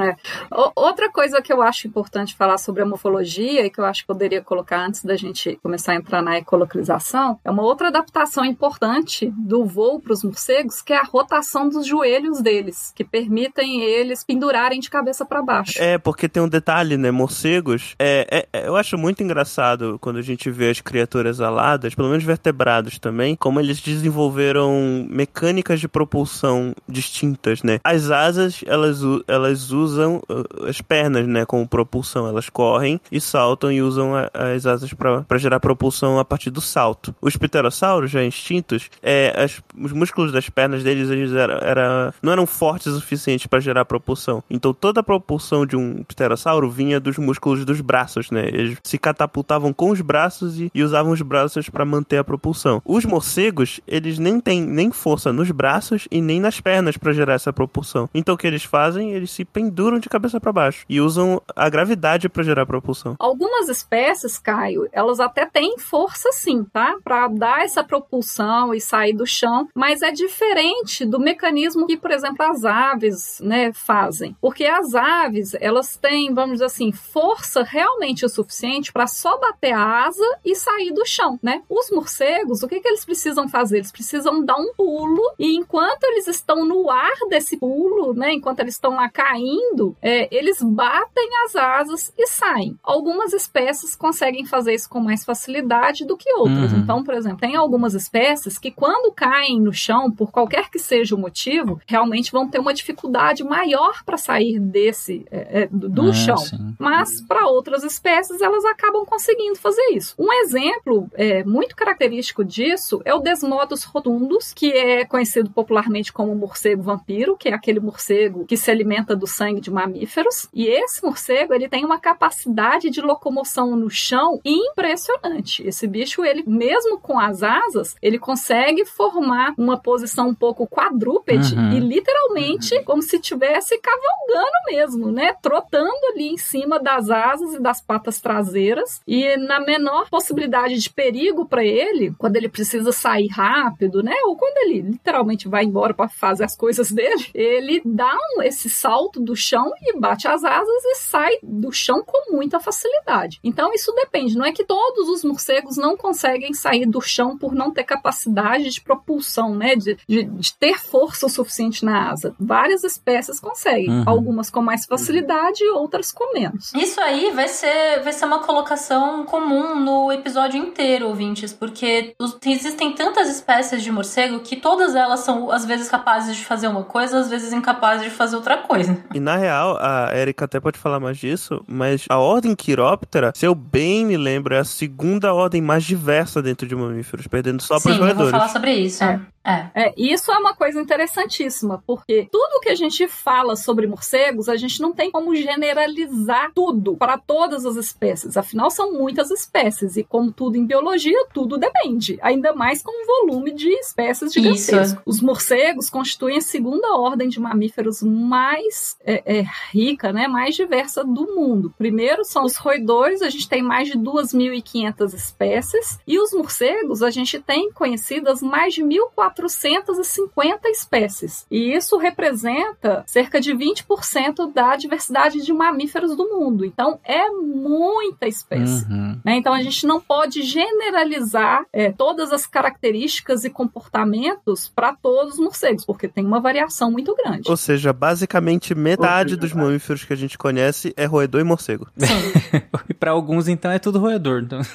O- outra coisa que eu acho importante falar sobre a morfologia e que eu acho que poderia colocar antes da gente começar a entrar na ecolocalização é uma outra adaptação importante do voo para os morcegos, que é a rotação dos joelhos deles, que permitem eles pendurarem de cabeça para baixo. É, porque tem um detalhe, né? Morcegos. É, é- é- eu acho muito engraçado quando a gente vê as criaturas aladas, pelo menos vertebrados também, como eles desenvolveram mecânicas de propulsão distintas, né? As asas, elas, elas usam uh, as pernas, né? Como propulsão. Elas correm e saltam e usam as asas para gerar propulsão a partir do salto. Os pterossauros, já extintos, é, as- os músculos das pernas deles eles era, era- não eram fortes o suficiente para gerar propulsão. Então toda a propulsão de um pterossauro vinha dos músculos dos braços, né? Eles se catapultavam com os braços e, e usavam os braços para manter a propulsão. Os morcegos, eles nem têm nem força nos braços e nem nas pernas para gerar essa propulsão. Então o que eles fazem? Eles se penduram de cabeça para baixo e usam a gravidade para gerar propulsão. Algumas espécies, Caio, elas até têm força sim, tá? Para dar essa propulsão e sair do chão, mas é diferente do mecanismo que, por exemplo, as aves, né, fazem. Porque as aves, elas têm, vamos dizer assim, força realmente o suficiente para só bater a asa e sair do chão, né? Os morcegos, o que que eles precisam fazer? Eles precisam dar um pulo e enquanto eles estão no ar desse pulo, né, enquanto eles estão lá caindo, é, eles batem as asas e saem. Algumas espécies conseguem fazer isso com mais facilidade do que outras. Uhum. Então, por exemplo, tem algumas espécies que quando caem no chão, por qualquer que seja o motivo, realmente vão ter uma dificuldade maior para sair desse é, é, do do Ah, chão. sim. Mas para outras espécies elas acabam conseguindo fazer isso. Um exemplo é, muito característico disso é o Desmodus rotundus, que é conhecido popularmente como morcego vampiro, que é aquele morcego que se alimenta do sangue de mamíferos. E esse morcego ele tem uma capacidade de locomoção no chão impressionante. Esse bicho ele mesmo com as asas ele consegue formar uma posição um pouco quadrúpede Uhum. e literalmente como se estivesse cavalgando mesmo, né? Trotando ali em cima das asas e das patas traseiras. E na menor possibilidade de perigo para ele, quando ele precisa sair rápido, né? Ou quando ele literalmente vai embora para fazer as coisas dele, ele dá um, esse salto do chão e bate as asas e sai do chão com muita facilidade. Então isso depende, não é que todos os morcegos não conseguem sair do chão por não ter capacidade de propulsão, né? De, de, de ter força o suficiente na asa. Várias espécies conseguem, Uhum. algumas com mais facilidade e outras com menos. Isso aí vai ser, vai ser uma colocação comum no episódio inteiro, ouvintes, porque os- existem tantas espécies de morcego que todas elas são, às vezes, capazes de fazer uma coisa, às vezes incapazes de fazer outra coisa. E na real, a Erika até pode falar mais disso, mas a ordem Quiróptera, se eu bem me lembro, é a segunda ordem mais diversa dentro de mamíferos, perdendo só para Sim, os eu vou roedores. falar sobre isso. É. É. É, isso é uma coisa interessantíssima, porque tudo que a gente fala sobre morcegos, a gente não tem como generalizar tudo para todas as espécies. Afinal, são muitas espécies, e como tudo em biologia, tudo depende. Ainda mais com um volume de espécies gigantesco. Os morcegos constituem a segunda ordem de mamíferos mais é, é, rica, né, mais diversa do mundo. Primeiro são os roedores, a gente tem mais de 2.500 espécies, e os morcegos, a gente tem conhecidas mais de 1.450 espécies. E isso representa cerca de 20% da diversidade de mamíferos do mundo. Então, é muita espécie. Uhum. né? Então, a gente não pode generalizar é, todas as características e comportamentos para todos os morcegos, porque tem uma variação muito grande. Ou seja, basicamente metade dos mamíferos que a gente conhece é roedor e morcego. E pra alguns, então, é tudo roedor. Então.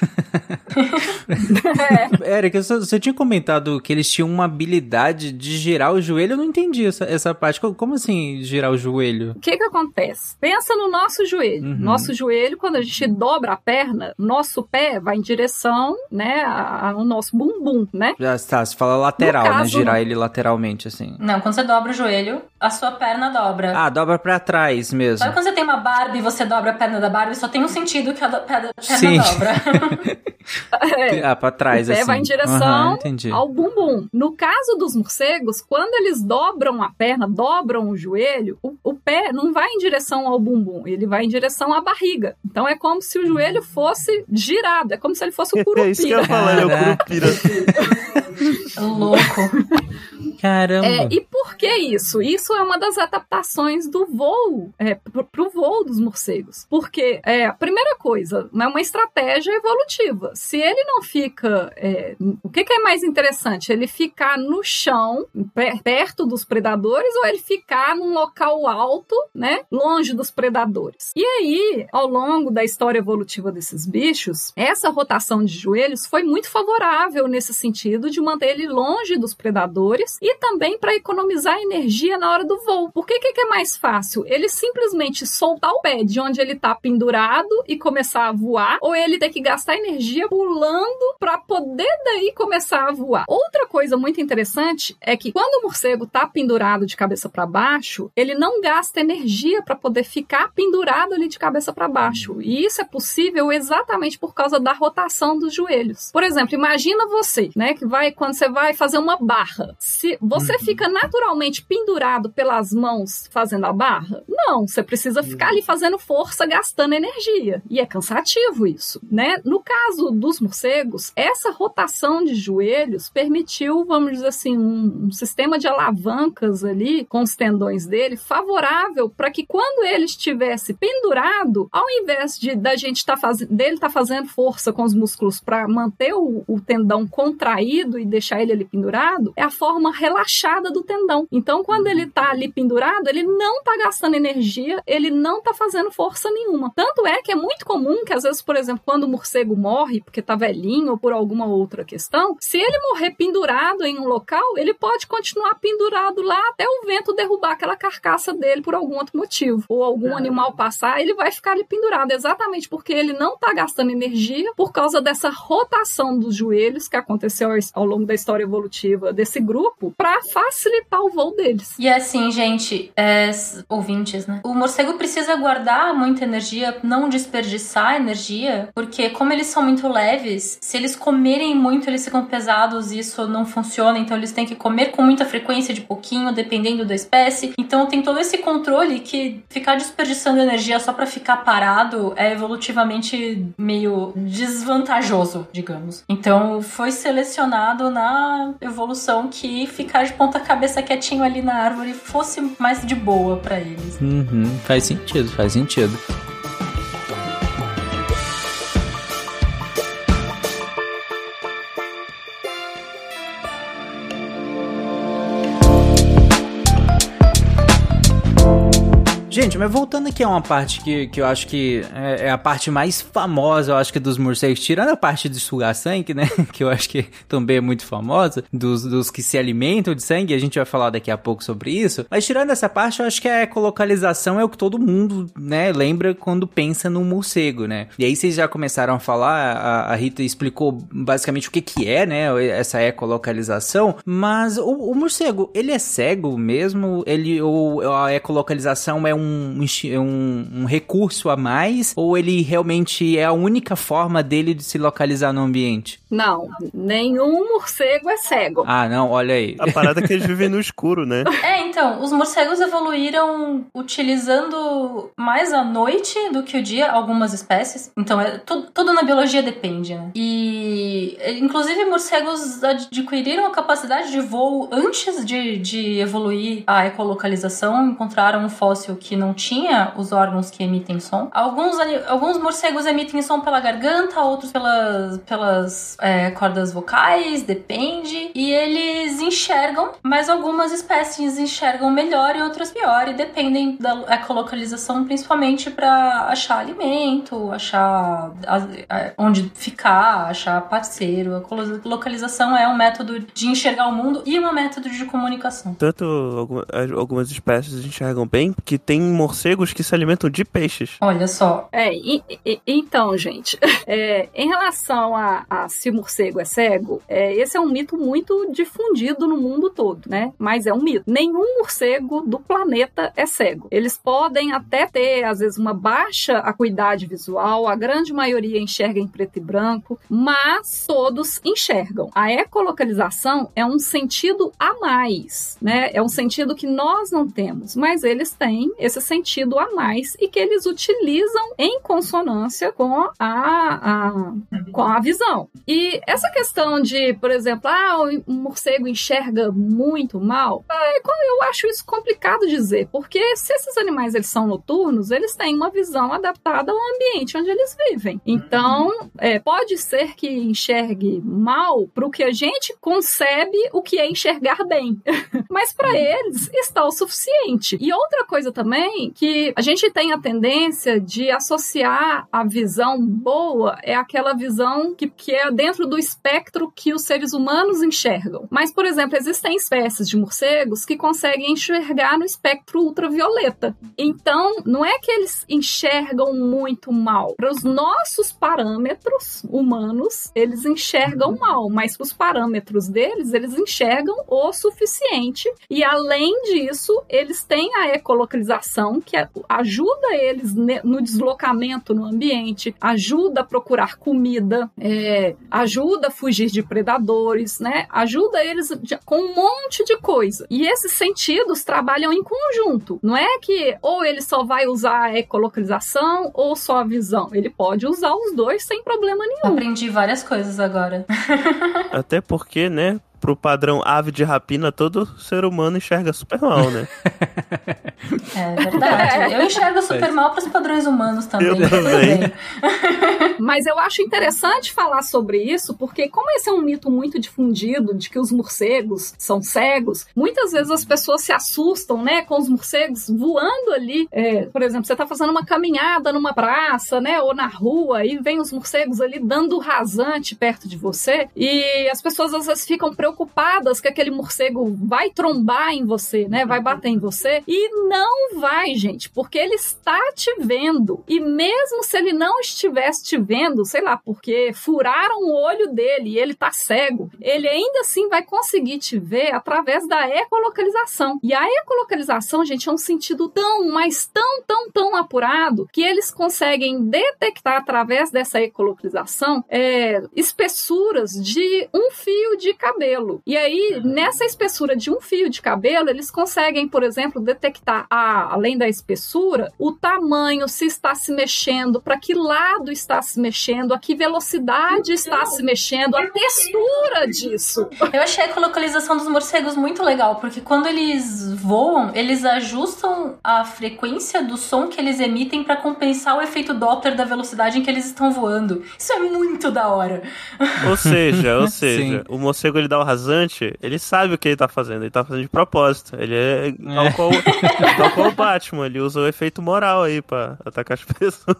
É. Eric, você você tinha comentado que eles tinham uma habilidade de girar o joelho. Eu não entendi essa, essa parte. Co- Como assim girar o joelho? O que que acontece? Pensa no nosso joelho. Uhum. Nosso joelho, quando a gente dobra a perna, nosso pé vai em direção, né, a- ao nosso bumbum, né? Já tá, você fala lateral, No né? caso- Girar ele lateralmente, assim. Não, quando você dobra o joelho, a sua perna dobra. Ah, dobra pra trás mesmo. Sabe quando você tem uma Barbie e você dobra a perna da Barbie? Só tem um sentido que a perna Sim. dobra. É. Ah, pra trás, o pé assim. vai em direção Aham, entendi. ao bumbum. No caso dos morcegos, quando eles dobram a perna, dobram o joelho, o, o pé não vai em direção ao bumbum, ele vai em direção à barriga. Então é como se o joelho fosse girado, é como se ele fosse o É isso que eu ia curupira. falar, é o curupira. Louco. Caramba. É, e por que isso? Isso é uma das adaptações do voo, é, pro, pro voo dos morcegos. Porque, é, a primeira coisa, é uma estratégia evolutiva. Se ele não fica. é, o que, que é mais interessante? Ele ficar no chão, per- perto dos predadores, ou ele ficar num local alto, né? Longe dos predadores. E aí, ao longo da história evolutiva desses bichos, essa rotação de joelhos foi muito favorável nesse sentido de manter ele longe dos predadores e também para economizar energia na hora do voo. Por que, que que é mais fácil? Ele simplesmente soltar o pé de onde ele está pendurado e começar a voar, ou ele ter que gastar energia pulando para poder daí começar a voar. Outra coisa muito interessante é que quando o morcego está pendurado de cabeça para baixo, ele não gasta energia para poder ficar pendurado ali de cabeça para baixo. E isso é possível exatamente por causa da rotação dos joelhos. Por exemplo, imagina você, né, que vai quando você vai fazer uma barra. Se você fica naturalmente pendurado pelas mãos fazendo a barra? Não, você precisa ficar ali fazendo força, gastando energia. E é cansativo isso, né? No caso dos morcegos, essa rotação de joelhos permitiu, vamos dizer assim, um, um sistema de alavancas ali com os tendões dele favorável para que quando ele estivesse pendurado, ao invés de da gente tá dele estar fazendo força com os músculos para manter o, o tendão contraído e deixar ele ali pendurado, é a forma relaxada do tendão. Então, quando ele tá ali pendurado, ele não tá gastando energia, ele não tá fazendo força nenhuma. Tanto é que é muito comum que, às vezes, por exemplo, quando o morcego morre porque tá velhinho ou por alguma outra questão, se ele morrer pendurado em um local, ele pode continuar pendurado lá até o vento derrubar aquela carcaça dele por algum outro motivo. Ou algum animal passar, ele vai ficar ali pendurado, exatamente porque ele não tá gastando energia por causa dessa rotação dos joelhos que aconteceu ao longo da história evolutiva desse grupo para facilitar o voo deles. E assim, gente, é, ouvintes, né? O morcego precisa guardar muita energia, não desperdiçar energia, porque como eles são muito leves, se eles comerem muito, eles ficam pesados e isso não funciona, então eles têm que comer com muita frequência, de pouquinho, dependendo da espécie. Então tem todo esse controle que ficar desperdiçando energia só pra ficar parado é evolutivamente meio desvantajoso, digamos. Então foi selecionado na evolução que ficar de ponta cabeça quietinho ali na árvore fosse mais de boa pra eles. Uhum, faz sentido, faz sentido. Gente, mas voltando aqui a uma parte que, que eu acho que é, é a parte mais famosa, eu acho que dos morcegos, tirando a parte de sugar sangue, né? Que eu acho que também é muito famosa, dos, dos que se alimentam de sangue, a gente vai falar daqui a pouco sobre isso. Mas tirando essa parte, eu acho que a ecolocalização é o que todo mundo, né, lembra quando pensa no morcego, né? E aí vocês já começaram a falar, a, a Rita explicou basicamente o que que é, né, essa ecolocalização, mas o, o morcego, ele é cego mesmo? Ele, ou a ecolocalização é um, um, um recurso a mais? Ou ele realmente é a única forma dele de se localizar no ambiente? Não, nenhum morcego é cego. Ah, não, olha aí. A parada é que eles vivem no escuro, né? É, então, os morcegos evoluíram utilizando mais a noite do que o dia, algumas espécies. Então, é, tudo, tudo na biologia depende, né? E, inclusive, morcegos adquiriram a capacidade de voo antes de, de evoluir a ecolocalização. Encontraram um fóssil que não tinha os órgãos que emitem som. Alguns, alguns morcegos emitem som pela garganta, outros pelas, pelas é, cordas vocais, depende. E eles enxergam, mas algumas espécies enxergam melhor e outras pior, e dependem da ecolocalização principalmente para achar alimento, achar onde ficar, achar parceiro. A localização é um método de enxergar o mundo e um método de comunicação. Tanto algumas espécies enxergam bem que tem morcegos que se alimentam de peixes. Olha só. É, e, e, então, gente, é, em relação a, a, se morcego é cego, é, esse é um mito muito difundido no mundo todo, né? Mas é um mito. Nenhum morcego do planeta é cego. Eles podem até ter, às vezes, uma baixa acuidade visual, a grande maioria enxerga em preto e branco, mas todos enxergam. A ecolocalização é um sentido a mais, né? É um sentido que nós não temos, mas eles têm esse sentido a mais e que eles utilizam em consonância com a, a com a visão. E essa questão de, por exemplo, ah, o morcego enxerga muito mal, é, eu acho isso complicado dizer, porque se esses animais eles são noturnos, eles têm uma visão adaptada ao ambiente onde eles vivem. Então, é, pode ser que enxergue mal para o que a gente concebe o que é enxergar bem, mas para eles está o suficiente. E outra coisa também que a gente tem a tendência de associar a visão boa é aquela visão que, que é dentro do espectro que os seres humanos enxergam. Mas, por exemplo, existem espécies de morcegos que conseguem enxergar no espectro ultravioleta. Então, não é que eles enxergam muito mal. Para os nossos parâmetros humanos, eles enxergam mal, mas para os parâmetros deles, eles enxergam o suficiente. E além disso, eles têm a ecolocalização que ajuda eles no deslocamento no ambiente, ajuda a procurar comida, é, ajuda a fugir de predadores, né? Ajuda eles com um monte de coisa. E esses sentidos trabalham em conjunto. Não é que ou ele só vai usar a ecolocalização ou só a visão. Ele pode usar os dois sem problema nenhum. Aprendi várias coisas agora. Até porque, né? Pro padrão ave de rapina, todo ser humano enxerga super mal, né? É verdade. Eu enxergo super mal para os padrões humanos também. Eu também. Mas eu acho interessante falar sobre isso, porque como esse é um mito muito difundido de que os morcegos são cegos, muitas vezes as pessoas se assustam, né, com os morcegos voando ali. É, por exemplo, você tá fazendo uma caminhada numa praça, né, ou na rua, e vem os morcegos ali dando rasante perto de você, e as pessoas às vezes ficam preocupadas preocupadas que aquele morcego vai trombar em você, né? Vai bater em você. E não vai, gente, porque ele está te vendo. E mesmo se ele não estivesse te vendo, sei lá, porque furaram o olho dele e ele tá cego, ele ainda assim vai conseguir te ver através da ecolocalização. E a ecolocalização, gente, é um sentido tão, mas tão, tão, tão apurado que eles conseguem detectar através dessa ecolocalização é, espessuras de um fio de cabelo cabelo. E aí, nessa espessura de um fio de cabelo, eles conseguem, por exemplo, detectar, a, além da espessura, o tamanho, se está se mexendo, para que lado está se mexendo, a que velocidade está se mexendo, a textura disso. Eu achei a localização dos morcegos muito legal, porque quando eles voam, eles ajustam a frequência do som que eles emitem para compensar o efeito Doppler da velocidade em que eles estão voando. Isso é muito da hora. Ou seja, ou seja, Sim. o morcego ele dá o rasante, ele sabe o que ele tá fazendo, ele tá fazendo de propósito. Ele é tal qual, tal qual o Batman, ele usa o efeito moral aí pra atacar as pessoas.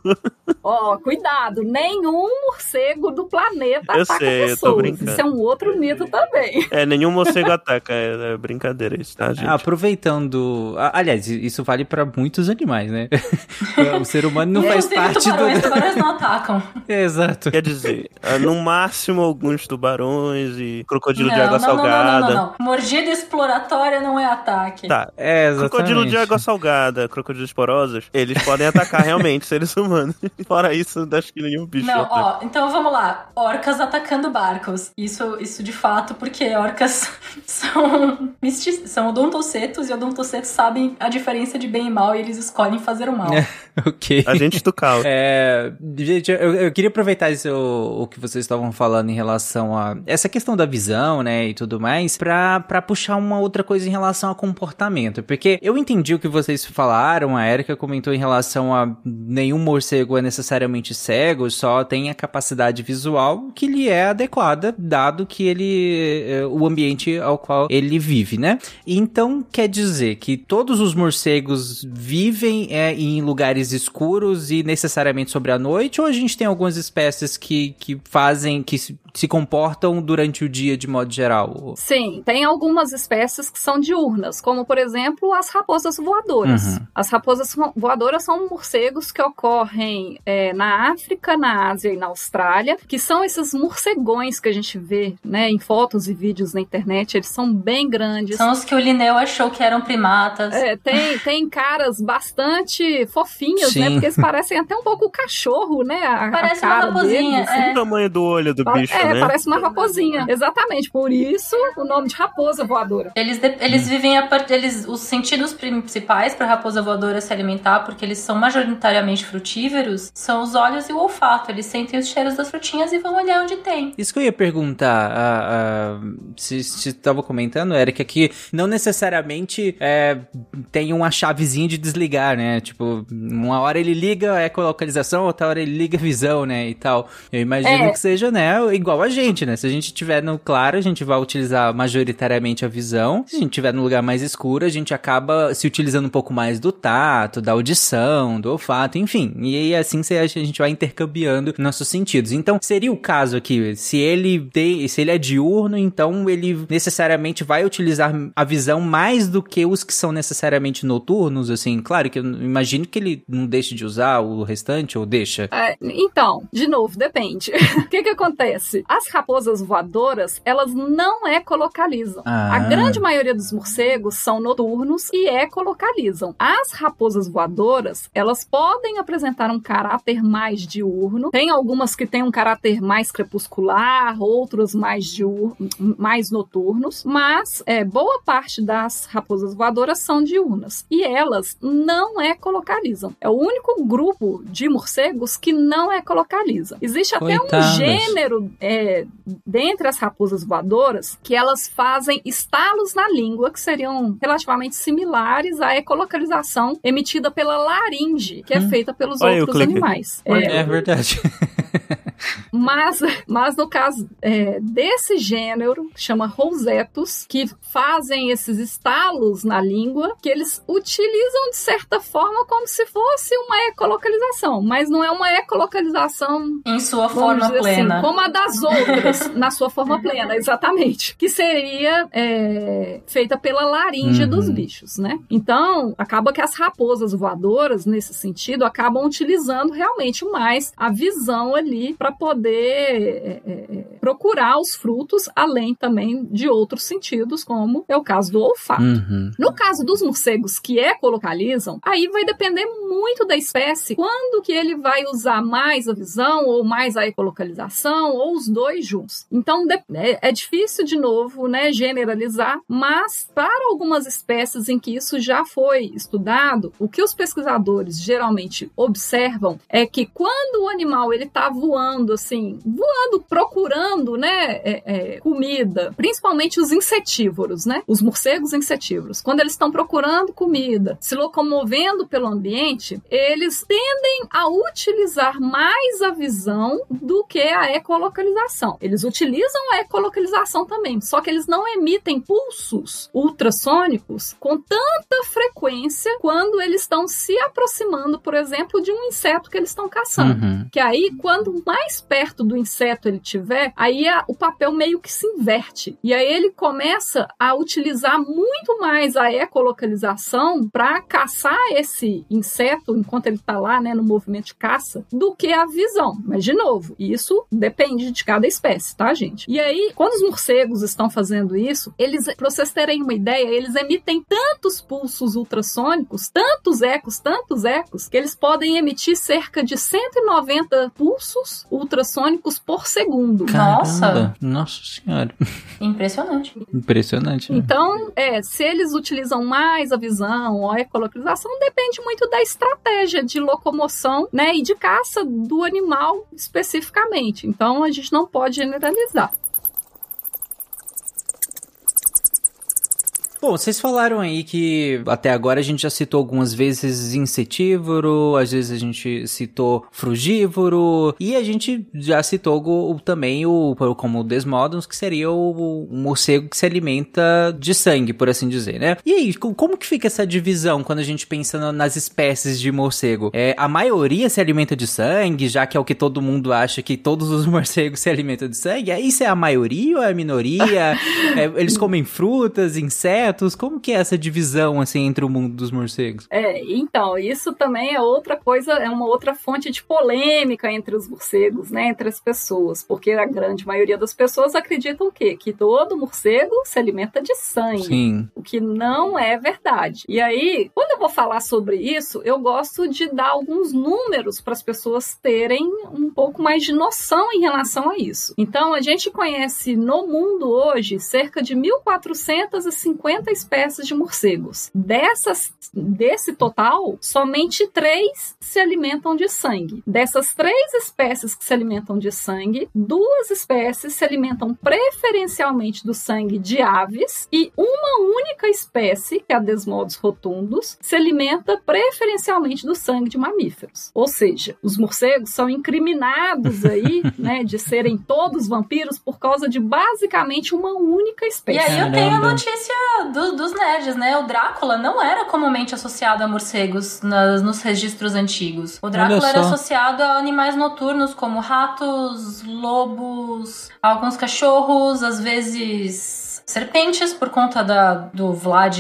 Ó, cuidado, nenhum morcego do planeta Eu ataca sei, eu tô pessoas. brincando. Isso é um outro mito também. É, nenhum morcego ataca, é, é brincadeira isso, tá, gente? Aproveitando. Aliás, isso vale pra muitos animais, né? o ser humano não faz parte tubarões, do. tubarões não atacam. Exato. Quer dizer, ah, no máximo alguns tubarões e crocodilo de água não, não, não, salgada. não, não, não. Mordida exploratória não é ataque. Tá. É, exatamente. Crocodilo de água salgada, crocodilos porosos, eles podem atacar realmente seres humanos. Fora isso, acho que nenhum bicho. Não, ó, então vamos lá. Orcas atacando barcos. Isso, isso de fato, porque orcas são, são odontocetos e odontocetos sabem a diferença de bem e mal e eles escolhem fazer o mal. ok. Agente do caos. É, gente, eu, eu queria aproveitar isso, o, o que vocês estavam falando em relação a essa questão da visão, né, e tudo mais, pra, pra puxar uma outra coisa em relação a comportamento. Porque eu entendi o que vocês falaram, a Erika comentou em relação a nenhum morcego é necessariamente cego, só tem a capacidade visual que lhe é adequada, dado que ele, é, o ambiente ao qual ele vive, né? Então, quer dizer que todos os morcegos vivem é, em lugares escuros e necessariamente sobre a noite, ou a gente tem algumas espécies que, que fazem, que se, comportam durante o dia de modo geral? Sim, tem algumas espécies que são diurnas, como por exemplo as raposas voadoras. Uhum. As raposas voadoras são morcegos que ocorrem é, na África, na Ásia e na Austrália, que são esses morcegões que a gente vê né, em fotos e vídeos na internet. Eles são bem grandes. São os que o Linneu achou que eram primatas. É, tem, tem caras bastante fofinhos, né? Sim. Porque eles parecem até um pouco o cachorro, né? A, a Parece uma cara raposinha, deles, assim. é. O tamanho do olho do bicho, é, né? parece uma raposinha. Exatamente. Por isso o nome de raposa voadora. Eles, de- eles vivem a partir. Eles, os sentidos principais para raposa voadora se alimentar, porque eles são majoritariamente frutíferos, são os olhos e o olfato. Eles sentem os cheiros das frutinhas e vão olhar onde tem. Isso que eu ia perguntar, a, a, se você estava comentando, Eric, que não necessariamente é, tem uma chavezinha de desligar, né? Tipo, uma hora ele liga a ecolocalização, outra hora ele liga a visão, né? E tal. Eu imagino É. que seja, né? Igual a gente, né? Se a gente estiver no claro, a gente vai utilizar majoritariamente a visão. Se a gente estiver no lugar mais escuro, a gente acaba se utilizando um pouco mais do tato, da audição, do olfato, enfim. E aí assim a gente vai intercambiando nossos sentidos. Então, seria o caso aqui, se ele tem, se ele é diurno, então ele necessariamente vai utilizar a visão mais do que os que são necessariamente noturnos, assim. Claro que eu imagino que ele não deixe de usar o restante ou deixa. É, então, de novo, depende. O que que acontece? As raposas voadoras, elas não ecolocalizam. Ah. A grande maioria dos morcegos são noturnos e ecolocalizam. As raposas voadoras, elas podem apresentar um caráter mais diurno. Tem algumas que têm um caráter mais crepuscular, outros mais diur mais noturnos, mas é, boa parte das raposas voadoras são diurnas e elas não ecolocalizam. É o único grupo de morcegos que não ecolocaliza. Existe até Coitadas. um gênero é, dentre as raposas voadoras que elas fazem estalos na língua que seriam relativamente similares à ecolocalização emitida pela laringe, que é Hum. feita pelos Olha outros animais. É, verdade. Mas, mas no caso é, desse gênero, chama rosetos, que fazem esses estalos na língua, que eles utilizam de certa forma como se fosse uma ecolocalização, mas não é uma ecolocalização Em sua forma dizer plena. assim, como a das outras, na sua forma plena, exatamente. Que seria é, feita pela laringe Uhum. dos bichos, né? Então, acaba que as raposas voadoras, nesse sentido, acabam utilizando realmente mais a visão ali para poder é, é, é, procurar os frutos, além também de outros sentidos, como é o caso do olfato. Uhum. No caso dos morcegos que ecolocalizam, aí vai depender muito da espécie, quando que ele vai usar mais a visão ou mais a ecolocalização ou os dois juntos. Então é, é difícil de novo, né, generalizar, mas para algumas espécies em que isso já foi estudado, o que os pesquisadores geralmente observam é que quando o animal ele está voando voando, assim, voando, procurando, né, é, é, comida. Principalmente os insetívoros, né? Os morcegos insetívoros. Quando eles estão procurando comida, se locomovendo pelo ambiente, eles tendem a utilizar mais a visão do que a ecolocalização. Eles utilizam a ecolocalização também, só que eles não emitem pulsos ultrassônicos com tanta frequência quando eles estão se aproximando, por exemplo, de um inseto que eles estão caçando. Uhum. Que aí, quando mais perto do inseto ele tiver, aí a- o papel meio que se inverte. E aí ele começa a utilizar muito mais a ecolocalização para caçar esse inseto enquanto ele está lá, né, no movimento de caça, do que a visão. Mas, de novo, isso depende de cada espécie, tá, gente? E aí, quando os morcegos estão fazendo isso, eles, para vocês terem uma ideia, eles emitem tantos pulsos ultrassônicos, tantos ecos, tantos ecos, que eles podem emitir cerca de 190 pulsos ultrassônicos por segundo. Nossa. Caramba. Nossa senhora. Impressionante. Impressionante. né? Então, é, se eles utilizam mais a visão ou a ecolocalização, depende muito da estratégia de locomoção, né, e de caça do animal especificamente. Então, a gente não pode generalizar. Bom, vocês falaram aí que até agora a gente já citou algumas vezes insetívoro, às vezes a gente citou frugívoro, e a gente já citou também o como Desmodons, que seria o, o morcego que se alimenta de sangue, por assim dizer, né? E aí, co- como que fica essa divisão quando a gente pensa na- nas espécies de morcego? É, a maioria se alimenta de sangue, já que é o que todo mundo acha que todos os morcegos se alimentam de sangue? É, Isso é a maioria ou é a minoria? É, eles comem frutas, insetos? Como que é essa divisão, assim, entre o mundo dos morcegos? É, então, isso também é outra coisa, é uma outra fonte de polêmica entre os morcegos, né, entre as pessoas, porque a grande maioria das pessoas acreditam o quê? Que todo morcego se alimenta de sangue. Sim. o que não é verdade. E aí, quando eu vou falar sobre isso, eu gosto de dar alguns números para as pessoas terem um pouco mais de noção em relação a isso. Então, a gente conhece no mundo hoje cerca de 1450 espécies de morcegos. Dessas, desse total, somente três se alimentam de sangue. Dessas três espécies que se alimentam de sangue, duas espécies se alimentam preferencialmente do sangue de aves e uma única espécie, que é a Desmodos rotundus, se alimenta preferencialmente do sangue de mamíferos. Ou seja, os morcegos são incriminados aí, né, de serem todos vampiros por causa de basicamente uma única E espécie. aí eu tenho a notícia do- dos nerds, né? O Drácula não era comumente associado a morcegos nas- nos registros antigos. O Drácula era associado a animais noturnos como ratos, lobos, alguns cachorros, às vezes serpentes por conta da, do Vlad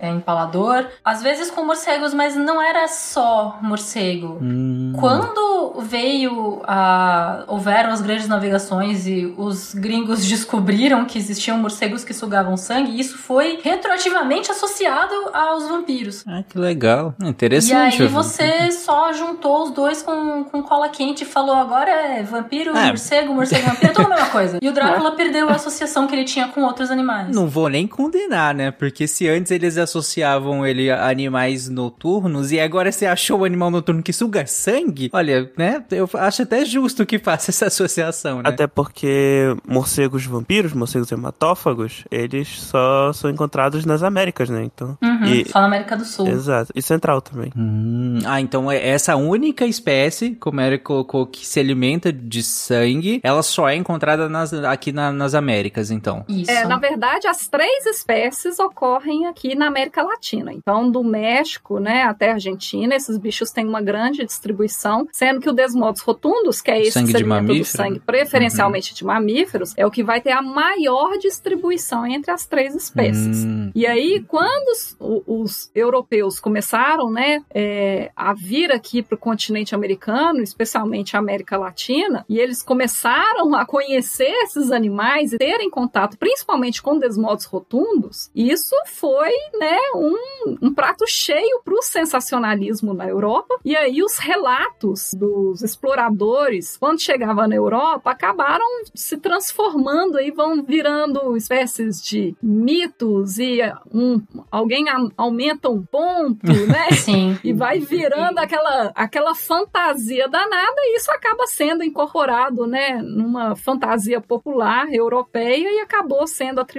é, empalador, às vezes com morcegos, mas não era só morcego. Hum. Quando veio a. houveram as grandes navegações e os gringos descobriram que existiam morcegos que sugavam sangue, isso foi retroativamente associado aos vampiros. Ah, que legal. E Interessante. aí você só juntou os dois com, com cola quente e falou agora é vampiro, É. morcego, morcego, vampiro, tudo a mesma coisa. E o Drácula perdeu a associação que ele tinha com outros animais. Não vou nem condenar, né? Porque se antes eles associavam ele a animais noturnos e agora você achou o animal noturno que suga sangue, olha, né? Eu acho até justo que faça essa associação, né? Até porque morcegos vampiros, morcegos hematófagos, eles só são encontrados nas Américas, né? Então. Uhum, E- Só na América do Sul. Exato. E central também. Hum, ah, então é essa única espécie, como ele colocou, que se alimenta de sangue, ela só é encontrada nas- aqui na- nas Américas, então. Isso. É, na verdade, as três espécies ocorrem aqui na América Latina. Então, do México, né, até a Argentina, esses bichos têm uma grande distribuição, sendo que o Desmodos rotundus, que é esse Sangue que se de alimenta do sangue preferencialmente de mamíferos, é o que vai ter a maior distribuição entre as três espécies. Hum, E aí, quando os, os europeus começaram né, é, a vir aqui para o continente americano, especialmente a América Latina, e eles começaram a conhecer esses animais e terem contato principalmente com desmodos rotundos, isso foi né, um, um prato cheio para o sensacionalismo na Europa. E aí, os relatos dos exploradores, quando chegavam na Europa, acabaram se transformando aí, vão virando espécies de mitos e um, alguém a- aumenta um ponto, né? Sim. E vai virando aquela, aquela fantasia danada, e isso acaba sendo incorporado, né, numa fantasia popular europeia e acabou sendo atribuído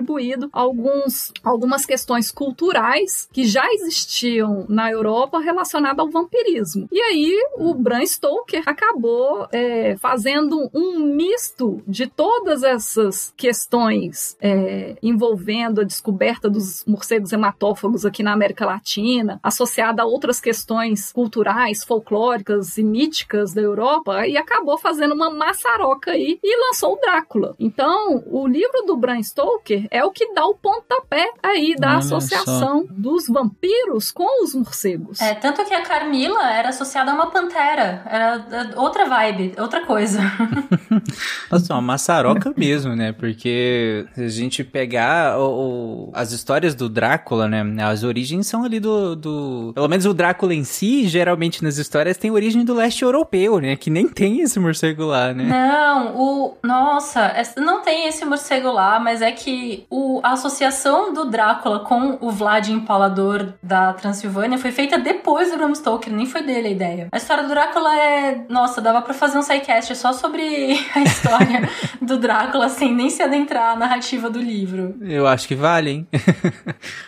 a alguns, algumas questões culturais que já existiam na Europa relacionadas ao vampirismo. E aí o Bram Stoker acabou é, fazendo um misto de todas essas questões é, envolvendo a descoberta dos morcegos hematófagos aqui na América Latina, associada a outras questões culturais, folclóricas e míticas da Europa, e acabou fazendo uma maçaroca aí e lançou o Drácula. Então, o livro do Bram Stoker é o que dá o pontapé aí da Olha associação dos vampiros com os morcegos. É, tanto que a Carmila era associada a uma pantera. Era é, outra vibe, outra coisa. Nossa, uma maçaroca mesmo, né? Porque se a gente pegar o- o- as histórias do Drácula, né? As origens são ali do, do. Pelo menos o Drácula em si, geralmente nas histórias, tem origem do leste europeu, né? Que nem tem esse morcego lá, né? Não, o. Nossa, essa- não tem esse morcego lá, mas é que o, a associação do Drácula com o Vlad Empalador da Transilvânia foi feita depois do Bram Stoker, nem foi dele a ideia. A história do Drácula é. Nossa, dava pra fazer um sidecast só sobre a história do Drácula, sem nem se adentrar a narrativa do livro. Eu acho que vale, hein?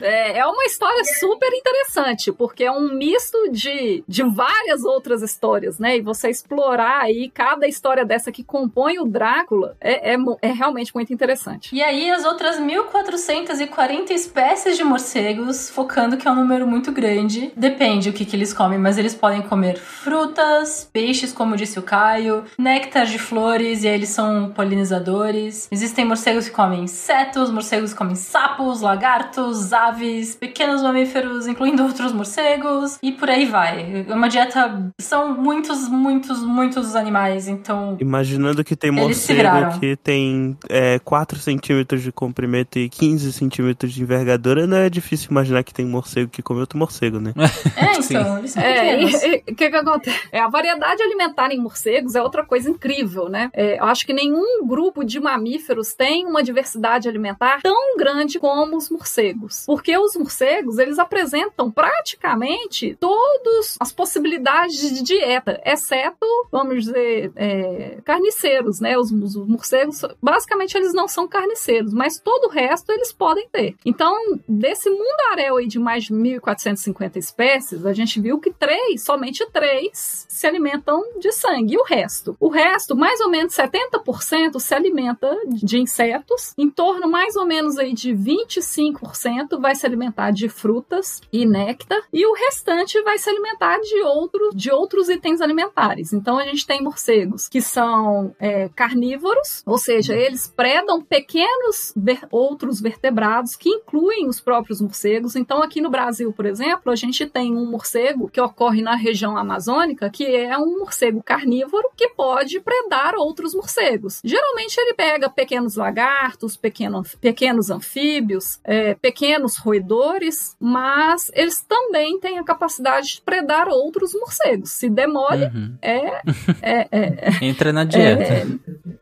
É, é uma história super interessante, porque é um misto de, de várias outras histórias, né? E você explorar aí cada história dessa que compõe o Drácula é, é, é realmente muito interessante. E aí, as outras 1440 espécies de morcegos, focando que é um número muito grande, depende o que, que eles comem, mas eles podem comer frutas, peixes, como disse o Caio, néctar de flores, e aí eles são polinizadores. Existem morcegos que comem insetos, morcegos que comem sapos, lagartos, aves, pequenos mamíferos, incluindo outros morcegos, e por aí vai. É uma dieta. São muitos, muitos, muitos animais, então. Imaginando que tem morcego que tem é, 4 centímetros de comprimento e 15 centímetros de envergadura, não é difícil imaginar que tem morcego que come outro morcego, né? É, Sim. então, eles são É, pequenos. o que que acontece? É, a variedade alimentar em morcegos é outra coisa incrível, né? É, eu acho que nenhum grupo de mamíferos tem uma diversidade alimentar tão grande como os morcegos. Porque os morcegos, eles apresentam praticamente todas as possibilidades de dieta, exceto, vamos dizer, é, carniceiros, né? Os, os morcegos, basicamente, eles não são carniceiros, mas todo o resto eles podem ter. Então, desse mundaréu aí de mais de 1.450 espécies, a gente viu que três, somente três, se alimentam de sangue. E o resto? O resto, mais ou menos 70% se alimenta de insetos, em torno mais ou menos aí de 25% vai se alimentar de frutas e néctar, e o restante vai se alimentar de, outro, de outros itens alimentares. Então a gente tem morcegos que são é, carnívoros, ou seja, eles predam pequenos ver- outros vertebrados que incluem os próprios morcegos. Então aqui no Brasil, por exemplo, a gente tem um morcego que ocorre na região amazônica, que é um morcego carnívoro que pode predar outros morcegos. Geralmente ele pega pequenos lagartos, pequeno- pequenos anfíbios, é, pequenos roedores, mas eles também têm a capacidade de predar outros morcegos. Se demole, Uhum. é, é, é, Entra na dieta. é,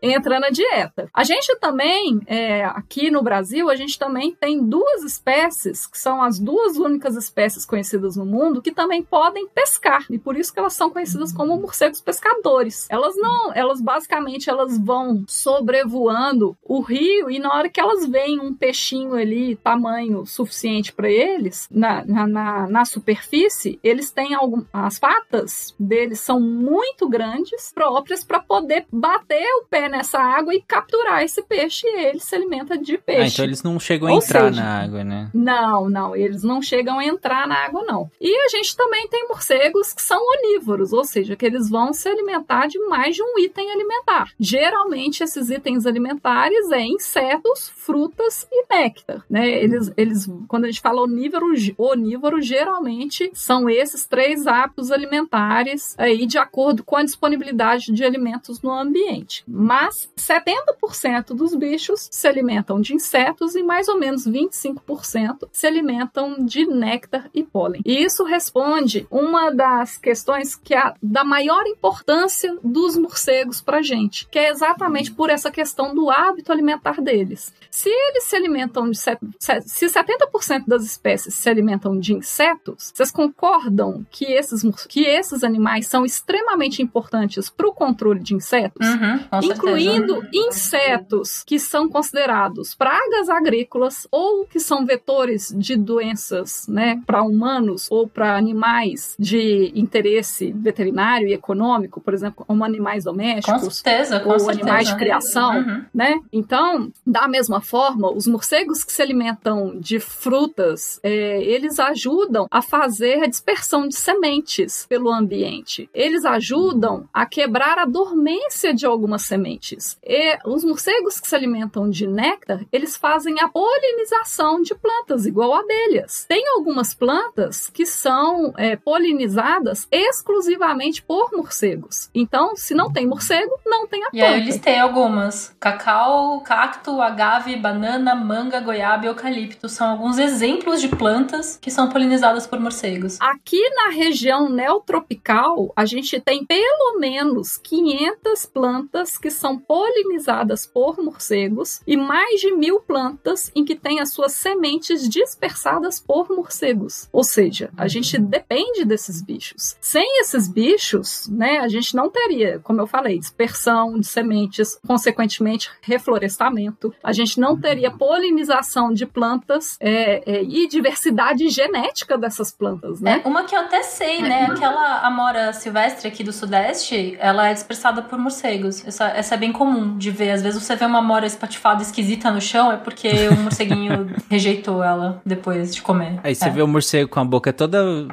entra na dieta. A gente também, é, aqui no Brasil, a gente também tem duas espécies, que são as duas únicas espécies conhecidas no mundo, que também podem pescar. E por isso que elas são conhecidas como morcegos pescadores. Elas não, elas basicamente elas vão sobrevoando o rio e na hora que elas veem um peixinho ali, tamanho suficiente para eles, na, na, na, na superfície, eles têm algum. As patas deles são muito grandes, próprias para poder bater o pé nessa água e capturar esse peixe e ele se alimenta de peixe. Ah, então eles não chegam a Ou entrar seja, na água, né? Não, não, eles não chegam a entrar na água, não. E a gente também tem morcegos que são onívoros, ou seja, que eles vão se alimentar de mais de um item alimentar. Geralmente, esses itens alimentares é insetos, frutas e néctar, né? Eles, eles quando a gente fala onívoro, onívoro, geralmente são esses três hábitos alimentares aí de acordo com a disponibilidade de alimentos no ambiente. Mas 70% dos bichos se alimentam de insetos e mais ou menos 25% se alimentam de néctar e pólen. E isso responde uma das questões que é da maior importância dos morcegos para gente, que é exatamente por essa questão do hábito alimentar deles. Se eles se alimentam de se 70% das espécies se alimentam de insetos, vocês concordam que esses que esses animais são extremamente importantes para o controle de insetos, Uhum, incluindo certeza. insetos que são considerados pragas agrícolas ou que são vetores de doenças, né, para humanos ou para animais de interesse veterinário e econômico, por exemplo, como animais Com domésticos certeza, com ou certeza. animais de criação, Uhum. né? Então, da mesma forma, os morcegos que se alimentam de frutas, é, eles ajudam a fazer a dispersão de sementes pelo ambiente. Eles ajudam a quebrar a dormência de algumas sementes. E os morcegos que se alimentam de néctar, eles fazem a polinização de plantas, igual abelhas. Tem algumas plantas que são é, polinizadas exclusivamente por morcegos. Então, se não tem morcego, não tem a E aí eu planta. listei algumas. Cacau, cacto, agave, banana, manga, goiaba e eucalipto. São alguns exemplos de plantas que são polinizadas por morcegos. Aqui na região neotropical, a gente tem pelo menos 500 plantas que são polinizadas por morcegos e mais de mil plantas em que tem as suas sementes dispersadas por morcegos. Ou seja, a gente depende desses bichos. Sem esses bichos, né, a gente não teria, como eu falei, dispersão de sementes, consequentemente reflorestamento. A gente não teria polinização de plantas é, é, e diversidade genética dessas plantas, né? É, uma que eu até sei, né? Aquela amora silvestre aqui do Sudeste, ela é dispersada por morcegos. Essa, essa é bem comum de ver. Às vezes você vê uma amora espatifada esquisita no chão, é porque o morceguinho rejeitou ela depois de comer. Aí você É. vê o morcego com a boca toda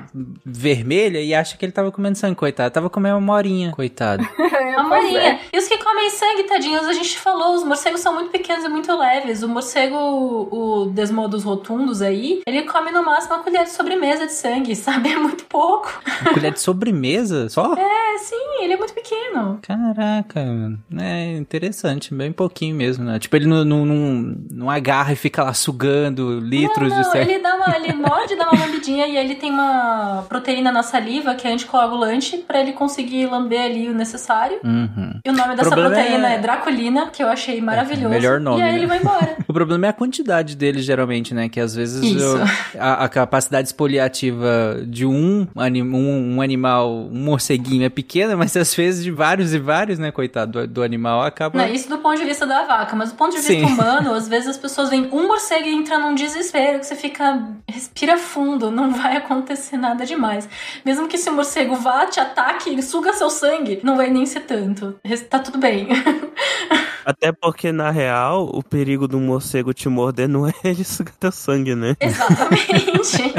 vermelha e acha que ele tava comendo sangue, coitado. Tava comendo uma morinha, coitado. É, A pois morinha. é. E os que comem sangue, tadinhos, a gente falou, os morcegos são muito pequenos e muito leves. O morcego, o Desmodus rotundos aí, ele come no máximo uma colher de sobremesa de sangue, sabe? É muito pouco. Uma colher de sobremesa só? É, sim, ele é muito pequeno. Caraca, mano. é interessante, bem pouquinho mesmo, né? Tipo, ele não, não, não, não agarra e fica lá sugando litros não, de não, sangue. ele dá uma, ele morde, dá uma lambidinha e ele tem uma proteína na saliva que é anticoagulante pra ele conseguir lamber ali o necessário. Uhum. E o nome dessa problema proteína é- é... Draculina, que eu achei maravilhoso. melhor nome, E aí né? ele vai embora. O problema é a quantidade deles, geralmente, né? Que às vezes eu- a, a capacidade expoliativa de um, anim, um, um animal, um morceguinho é pequena, mas às vezes de vários e vários, né, coitado, do, do animal acaba. Não, isso do ponto de vista da vaca, mas do ponto de vista Sim. humano, às vezes as pessoas veem um morcego e entra num desespero que você fica, respira fundo, não vai acontecer nada demais. Mesmo que esse morcego vá, te ataque, ele suga seu sangue, não vai nem ser tanto. Tá tudo bem. Até porque, na real, o perigo do morcego te morder não é ele sugar teu sangue, né? Exatamente.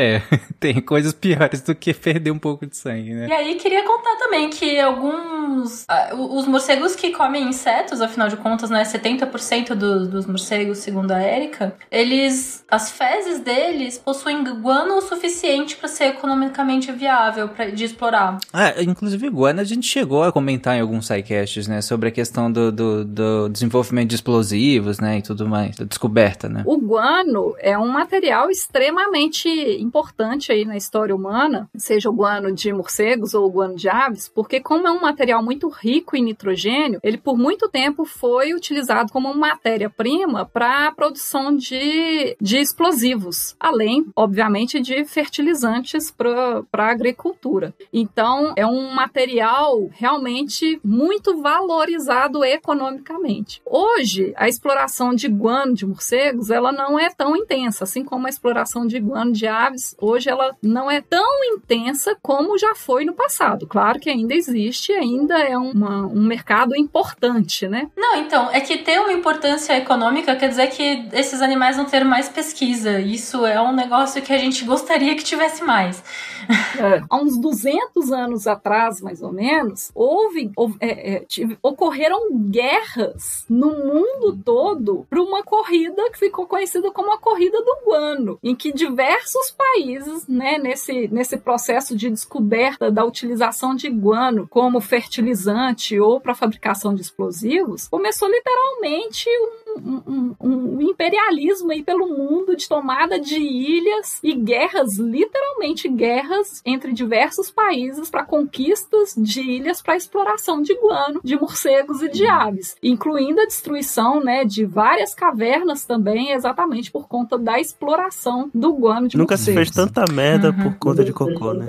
É, tem coisas piores do que perder um pouco de sangue, né? E aí, queria contar também que alguns. o- Os morcegos que comem insetos, afinal de contas, né? 70% do- dos morcegos, segundo a Erika, eles. As fezes deles possuem guano o suficiente para ser economicamente viável pra, de explorar. Ah, inclusive, iguana, a gente chegou a comentar em alguns sidecasts, né? Sobre a questão do, do, do desenvolvimento de explosivos, né? E tudo mais, da descoberta, né? O guano é um material extremamente importante aí na história humana, seja o guano de morcegos ou o guano de aves, porque como é um material muito rico em nitrogênio, ele por muito tempo foi utilizado como matéria-prima para a produção de, de explosivos, além, obviamente, de fertilizantes para a agricultura. Então, é um material realmente muito valorizado economicamente. Hoje, a exploração de guano de morcegos, ela não é tão intensa, assim como a exploração de guano de aves, hoje ela não é tão intensa como já foi no passado. Claro que ainda existe, ainda é uma- um mercado importante, né? Não, então, é que ter uma importância econômica quer dizer que esses animais vão ter mais pesquisa. Isso é um negócio que a gente gostaria que tivesse mais. É, há uns 200 anos atrás, mais ou menos, houve, houve- é, é, tive- ocorreram guerras no mundo todo para uma corrida que ficou conhecida como a corrida do guano, em que diversos países, né, nesse, nesse processo de descoberta da utilização de guano como fertilizante ou para fabricação de explosivos, começou literalmente um, um, um, imperialismo aí pelo mundo de tomada de ilhas e guerras, literalmente guerras entre diversos países para conquistas de ilhas para exploração de guano, de morcegos e de aves, incluindo a destruição, né, de várias cavernas também, exatamente por conta da exploração do guano de Nunca morcegos. se fez tanta merda uhum. por conta de cocô, né?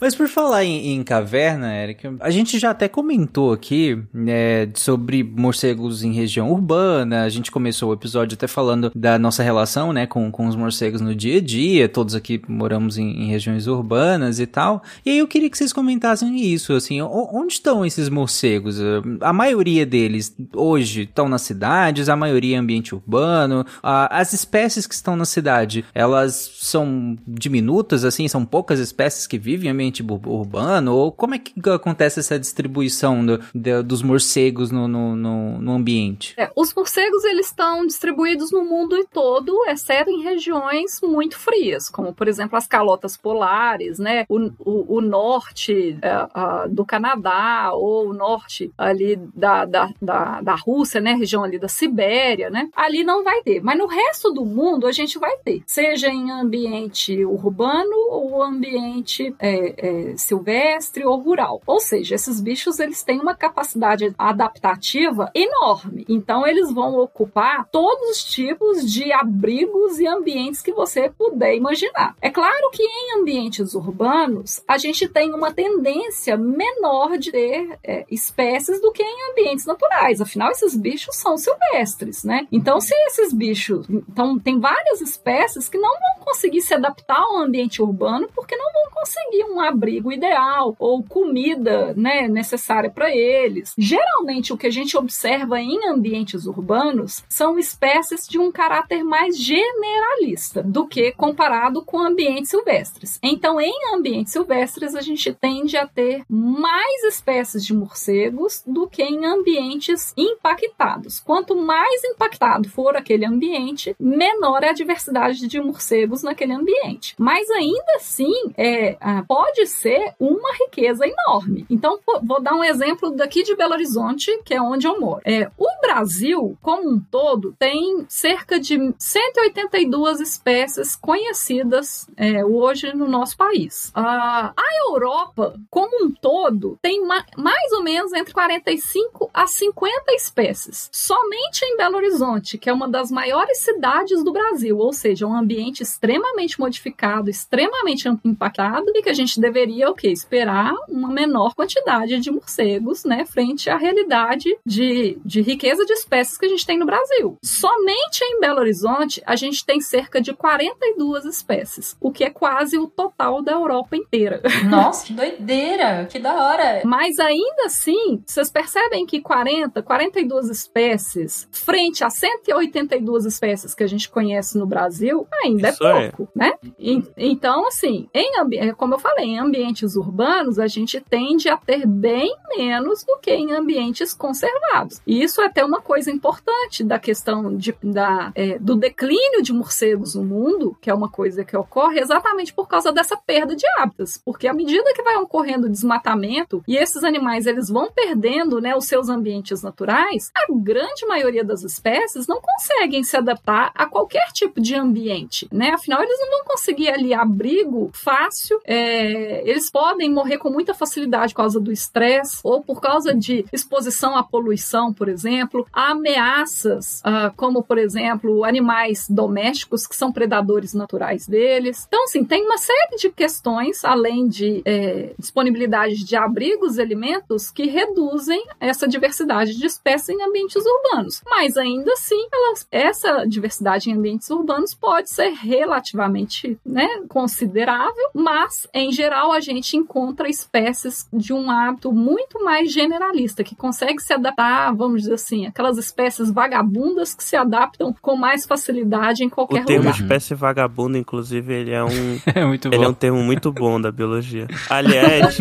Mas por falar em, em, caverna, Eric, a gente já até comentou aqui né, sobre morcegos em região urbana. A gente começou o episódio até falando da nossa relação né, com, com os morcegos no dia a dia. Todos aqui moramos em, em regiões urbanas e tal. E aí eu queria que vocês comentassem isso, assim, onde estão esses morcegos? A maioria deles hoje estão nas cidades, a maioria em ambiente urbano. As espécies que estão na cidade, elas são diminutas, assim, são poucas espécies que vivem em ambiente ambiente urbano? Ou como é que acontece essa distribuição do, dos morcegos no, no, no, no ambiente? É, os morcegos eles estão distribuídos no mundo todo, exceto em regiões muito frias, como por exemplo as calotas polares, né? O, o, o norte é, do Canadá ou o norte ali da, da, da, da Rússia, né? Região ali da Sibéria, né? Ali não vai ter. Mas no resto do mundo a gente vai ter, seja em ambiente urbano ou ambiente é, é, silvestre ou rural. Ou seja, esses bichos eles têm uma capacidade adaptativa enorme. Então eles vão ocupar todos os tipos de abrigos e ambientes que você puder imaginar. É claro que em ambientes urbanos a gente tem uma tendência menor de ter é, espécies do que em ambientes naturais. Afinal, esses bichos são silvestres, né? Então, se esses bichos, então tem várias espécies que não vão conseguir se adaptar ao ambiente urbano porque não vão conseguir um abrigo ideal ou comida né, necessária para eles. Geralmente, o que a gente observa em ambientes urbanos são espécies de um caráter mais generalista do que comparado com ambientes silvestres. Então, em ambientes silvestres, a gente tende a ter mais espécies de morcegos do que em ambientes impactados. Quanto mais impactado for aquele ambiente, menor é a diversidade de morcegos naquele ambiente. Mas ainda assim, é, ah, pode pode ser uma riqueza enorme. Então, vou dar um exemplo daqui de Belo Horizonte, que é onde eu moro. É, o Brasil, como um todo, tem cerca de 182 espécies conhecidas é, hoje no nosso país. a Europa, como um todo, tem ma mais ou menos entre 45 a 50 espécies. Somente em Belo Horizonte, que é uma das maiores cidades do Brasil, ou seja, um ambiente extremamente modificado, extremamente impactado e que a gente deveria o quê? Esperar uma menor quantidade de morcegos, né, frente à realidade de, de riqueza de espécies que a gente tem no Brasil. Somente em Belo Horizonte a gente tem cerca de 42 espécies, o que é quase o total da Europa inteira. Nossa, que doideira! Que da hora! Mas ainda assim, vocês percebem que 40, 42 espécies frente a 182 espécies que a gente conhece no Brasil ainda é Isso é pouco, é. né? E, então, assim, em, como eu falei, em ambientes urbanos, a gente tende a ter bem menos do que em ambientes conservados. E isso é até uma coisa importante da questão de, da, é, do declínio de morcegos no mundo, que é uma coisa que ocorre exatamente por causa dessa perda de hábitats. Porque à medida que vai ocorrendo desmatamento e esses animais eles vão perdendo né, os seus ambientes naturais, a grande maioria das espécies não conseguem se adaptar a qualquer tipo de ambiente. Né? Afinal, eles não vão conseguir ali abrigo fácil. É, eles podem morrer com muita facilidade por causa do estresse ou por causa de exposição à poluição, por exemplo, a ameaças, uh, como por exemplo animais domésticos que são predadores naturais deles. Então, assim, tem uma série de questões, além de é, disponibilidade de abrigos e alimentos, que reduzem essa diversidade de espécies em ambientes urbanos. Mas ainda assim, elas, essa diversidade em ambientes urbanos pode ser relativamente né, considerável, mas em geral geral, a gente encontra espécies de um hábito muito mais generalista, que consegue se adaptar, vamos dizer assim, aquelas espécies vagabundas que se adaptam com mais facilidade em qualquer O termo lugar. espécie vagabunda, inclusive, ele é um, É muito ele é bom. um termo muito bom da biologia. Aliás,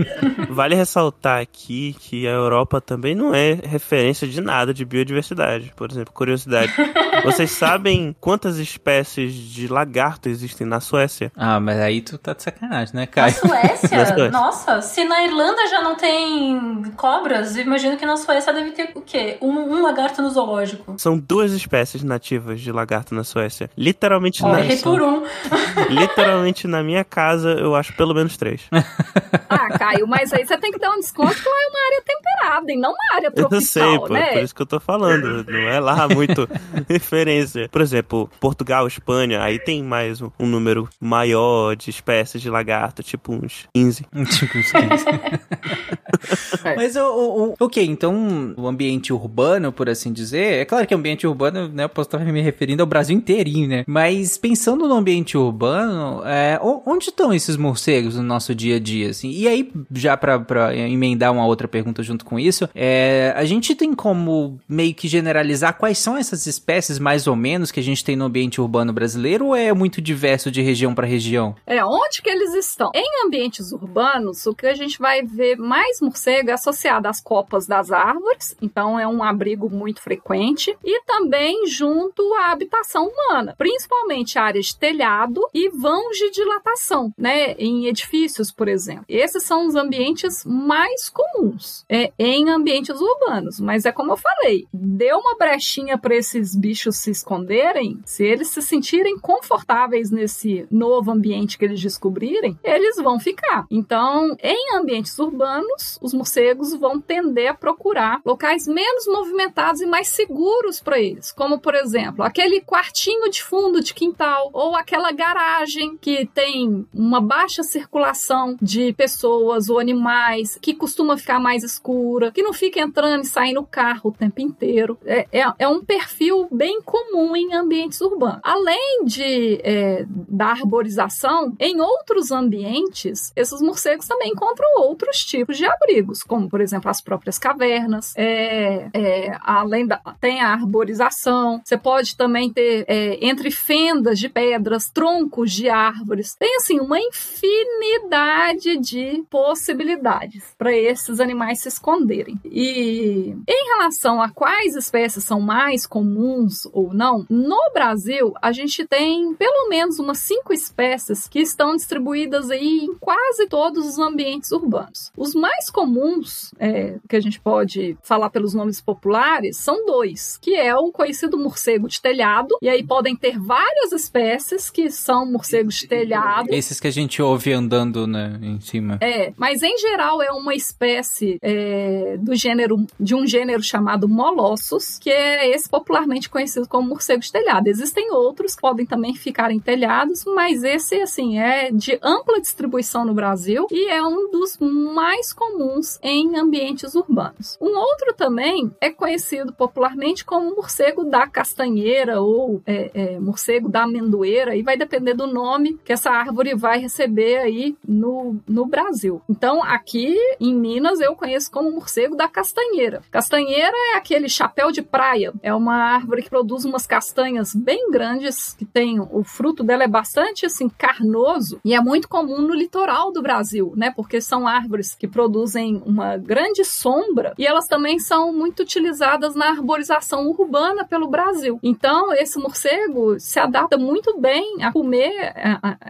vale ressaltar aqui que a Europa também não é referência de nada de biodiversidade. Por exemplo, curiosidade. Vocês sabem quantas espécies de lagarto existem na Suécia? Ah, mas aí tu tá de sacanagem, né, Na Caio? Suécia? Na Suécia. Nossa, se na Irlanda já não tem cobras, eu imagino que na Suécia deve ter o quê? Um, um lagarto no zoológico. São duas espécies nativas de lagarto na Suécia. Literalmente, Ó, na, errei por um. literalmente na minha casa, eu acho pelo menos três. Ah, Caio, mas aí você tem que dar um desconto que lá é uma área temperada e não uma área Eu tropical, não sei, pô, né? por isso que eu tô falando. Não é lá muito referência. Por exemplo, Portugal, Espanha, aí tem mais um, um número maior de espécies de lagarto, tipo uns 15. Tipo uns 15. É. Mas o, o- o- ok, então o ambiente urbano, por assim dizer, é claro que ambiente urbano, né? Eu posso estar me referindo ao Brasil inteirinho, né? Mas pensando no ambiente urbano, é, onde estão esses morcegos no nosso dia a dia, assim? E aí, já pra, pra emendar uma outra pergunta junto com isso, é, a gente tem como meio que generalizar quais são essas espécies, mais ou menos, que a gente tem no ambiente urbano brasileiro, ou é muito diverso de região pra região? É, onde que eles estão? Em ambientes urbanos, o que a gente vai ver mais morcego é associado às copas das árvores, então é um abrigo muito frequente, e também junto à habitação humana, principalmente áreas de telhado e vãos de dilatação, né, em edifícios, por exemplo. Esses são os ambientes mais comuns é, em ambientes urbanos, mas é como eu falei, deu uma brechinha para esses bichos se esconderem, se eles se sentirem confortáveis nesse novo ambiente que eles descobrirem, eles vão ficar. Então, em ambientes urbanos, os morcegos vão tender a procurar locais menos movimentados e mais seguros para eles, como por exemplo, aquele quartinho de fundo de quintal ou aquela garagem que tem uma baixa circulação de pessoas ou animais, que costuma ficar mais escura, que não fica entrando e saindo o carro o tempo inteiro. É, é, é um perfil bem comum em ambientes urbanos. Além de é, da arborização, em outros ambientes, esses morcegos também encontram outros tipos de abrigos, como por exemplo as próprias cavernas. É, é, além da tem a arborização. Você pode também ter é, entre fendas de pedras, troncos de árvores. Tem assim uma infinidade de possibilidades para esses animais se esconderem. E em relação a quais espécies são mais comuns ou não, no Brasil a gente tem pelo menos umas cinco espécies que estão distribuídas aí em quase todos os ambientes urbanos. Os mais comuns, é, que a gente pode falar pelos nomes populares, são dois, que é o conhecido morcego de telhado, e aí podem ter várias espécies que são morcegos de telhado. Esses que a gente ouve andando, né, em cima. É, mas em geral é uma espécie é, do gênero de um gênero chamado Molossus, que é esse popularmente conhecido como morcego de telhado. Existem outros que podem também ficar em telhados, mas esse assim é de ampla distribuição no Brasil e é um dos mais comuns em ambientes urbanos. Um outro também é conhecido popularmente como morcego da castanheira ou é, é, morcego da amendoeira, e vai depender do nome que essa árvore vai receber aí no, no Brasil. Então, aqui em Minas, eu conheço como morcego da castanheira. Castanheira é aquele chapéu de praia, é uma árvore que produz umas castanhas bem grandes, que tem o fruto dela é bastante assim carnoso e é muito comum no litoral do Brasil, né? Porque são árvores que produzem uma grande sombra e elas também são muito utilizadas na arborização urbana pelo Brasil. Então, esse morcego se adapta muito bem a comer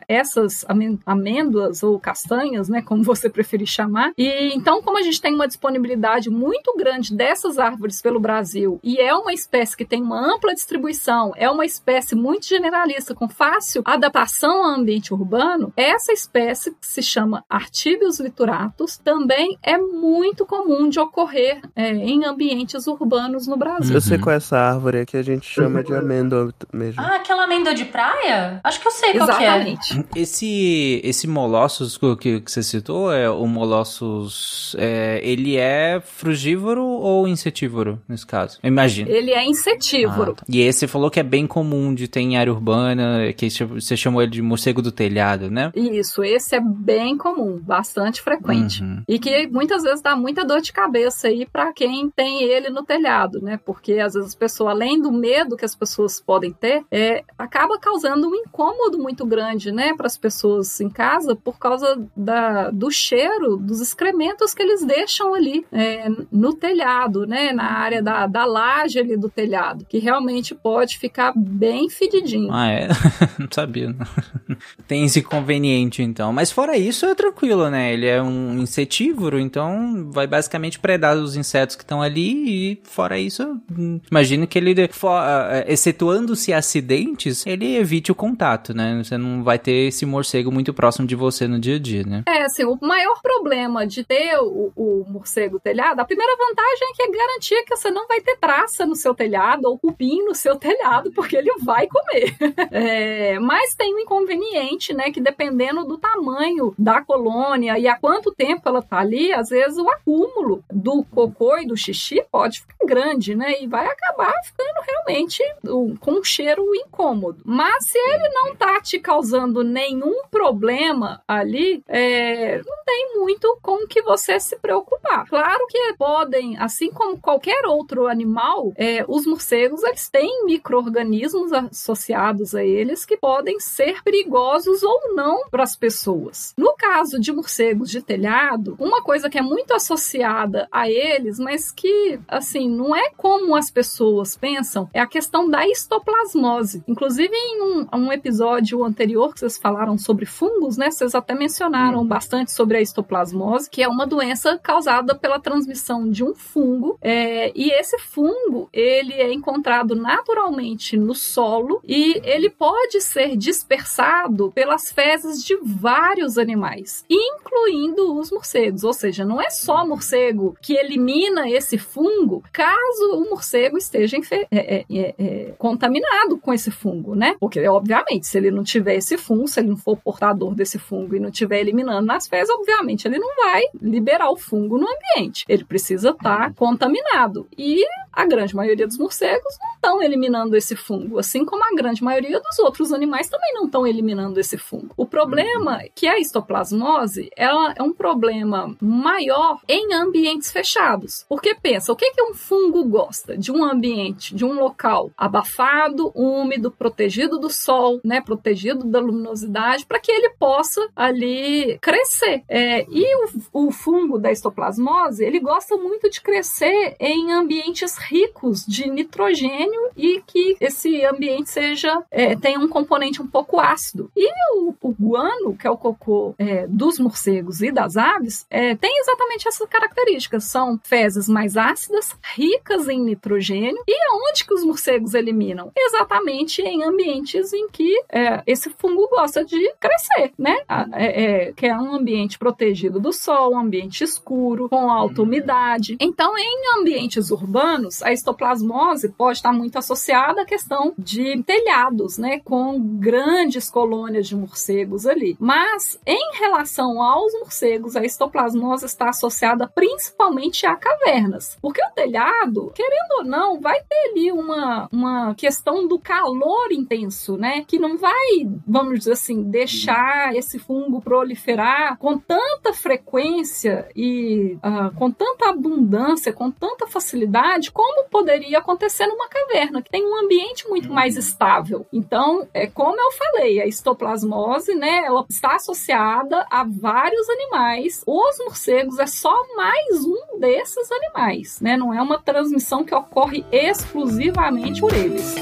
essas amê- amêndoas ou castanhas, né, como você preferir chamar. E então, como a gente tem uma disponibilidade muito grande dessas árvores pelo Brasil e é uma espécie que tem uma ampla distribuição, é uma espécie muito generalista com fácil adaptação ao ambiente urbano, essa espécie que se chama Artibius lituratus também é muito comum de ocorrer é, em ambientes urbanos no Brasil. Eu sei qual é essa árvore que a gente chama de amêndoa mesmo. Ah, aquela amêndoa de praia? Acho que eu sei qual que é. Exatamente. Esse, esse Molossus que, que você citou, é, o Molossus, é, ele é frugívoro ou insetívoro, nesse caso? Eu imagino. Ele é insetívoro. Ah, tá. E esse você falou que é bem comum de ter em área urbana, que você chamou ele de morcego do telhado, né? Isso, esse é bem comum, bastante frequente. Uhum. E que muitas vezes dá muita dor de cabeça aí para quem tem ele no telhado, né? Porque às vezes as pessoas, além do medo que as pessoas podem ter, é, acaba causando um incômodo muito grande, né, para as pessoas em casa por causa da, do cheiro dos excrementos que eles deixam ali é, no telhado, né, na área da, da laje ali do telhado, que realmente pode ficar bem fedidinho. Ah, é? não sabia. não. Tem esse inconveniente, então. Mas fora isso, é tranquilo, né? Ele é um insetívoro, então vai basicamente predar os insetos que estão ali e fora isso, imagino que ele, ah, excetuando-se acidentes, ele evite o contato, né? Você não vai ter esse morcego muito próximo de você no dia a dia, né? É, assim, o maior problema de ter o, o morcego telhado, a primeira vantagem é que é garantir que você não vai ter traça no seu telhado ou cupim no seu telhado, porque ele vai comer. É, mas tem um inconveniente, né, que dependendo do tamanho da colônia e há quanto tempo ela tá ali, às vezes o acúmulo do cocô e do xixi pode ficar grande, né, e vai acabar ficando realmente com um cheiro incômodo. Mas se ele não tá te causando nenhum problema ali, é, não tem muito com que você se preocupar. Claro que podem, assim como qualquer outro animal, é, os morcegos eles têm micro-organismos associados a eles que podem ser perigosos ou não para as pessoas. No caso de morcegos de telhado, uma coisa que é muito associada a eles, mas que assim não é como as pessoas pensam, é a questão da histoplasmose. Inclusive em um, um episódio anterior que vocês falaram sobre fungos, né? Vocês até mencionaram bastante sobre a histoplasmose, que é uma doença causada pela transmissão de um fungo. é, e esse fungo ele é encontrado naturalmente no solo e ele pode ser dispersado pelas fezes de vários animais, incluindo os morcegos. Ou seja, não é só morcego que elimina esse fungo caso o morcego esteja é, é, é, é, contaminado com esse fungo, né? Porque, obviamente, se ele não tiver esse fungo, se ele não for portador desse fungo e não estiver eliminando nas fezes, obviamente ele não vai liberar o fungo no ambiente. Ele precisa estar contaminado. E a grande maioria dos morcegos não estão eliminando esse fungo, assim como a grande maioria dos outros animais também não estão eliminando esse fungo. O problema é que a histoplasmose ela é um problema maior em ambientes fechados. Porque pensa, o que, que um fungo gosta? De um ambiente, de um local abafado, úmido, protegido do sol, né, protegido da luminosidade, para que ele possa ali crescer. É, e o, o fungo da histoplasmose, ele gosta muito de crescer em ambientes ricos de nitrogênio e que esse ambiente seja é, tenha um componente um pouco ácido. E o, o guano, que é o cocô é, dos morcegos e das aves, é, tem exatamente essas características. São fezes mais ácidas, ricas em nitrogênio. E aonde que os morcegos eliminam? Exatamente em ambientes em que é, esse fungo gosta de crescer, né? É- é, que é um ambiente protegido do sol, um ambiente escuro, com alta umidade. Então, em ambientes urbanos, a histoplasmose pode estar muito associada à questão de telhados, né? Com grandes colônias de morcegos ali. Mas, em relação aos morcegos, a histoplasmose está associada principalmente a cavernas. Porque o telhado, querendo ou não, vai ter ali uma, uma questão do calor intenso, né? Que não vai, vamos dizer assim, deixar esse fungo proliferar com tanta frequência e ah, com tanta abundância, com tanta facilidade, como poderia acontecer numa caverna, que tem um ambiente muito mais estável. Então, é como eu falei, a histoplasmose, né, ela está associada a vários animais. Os morcegos é só mais um desses animais, né? Não é uma transmissão que ocorre exclusivamente por eles.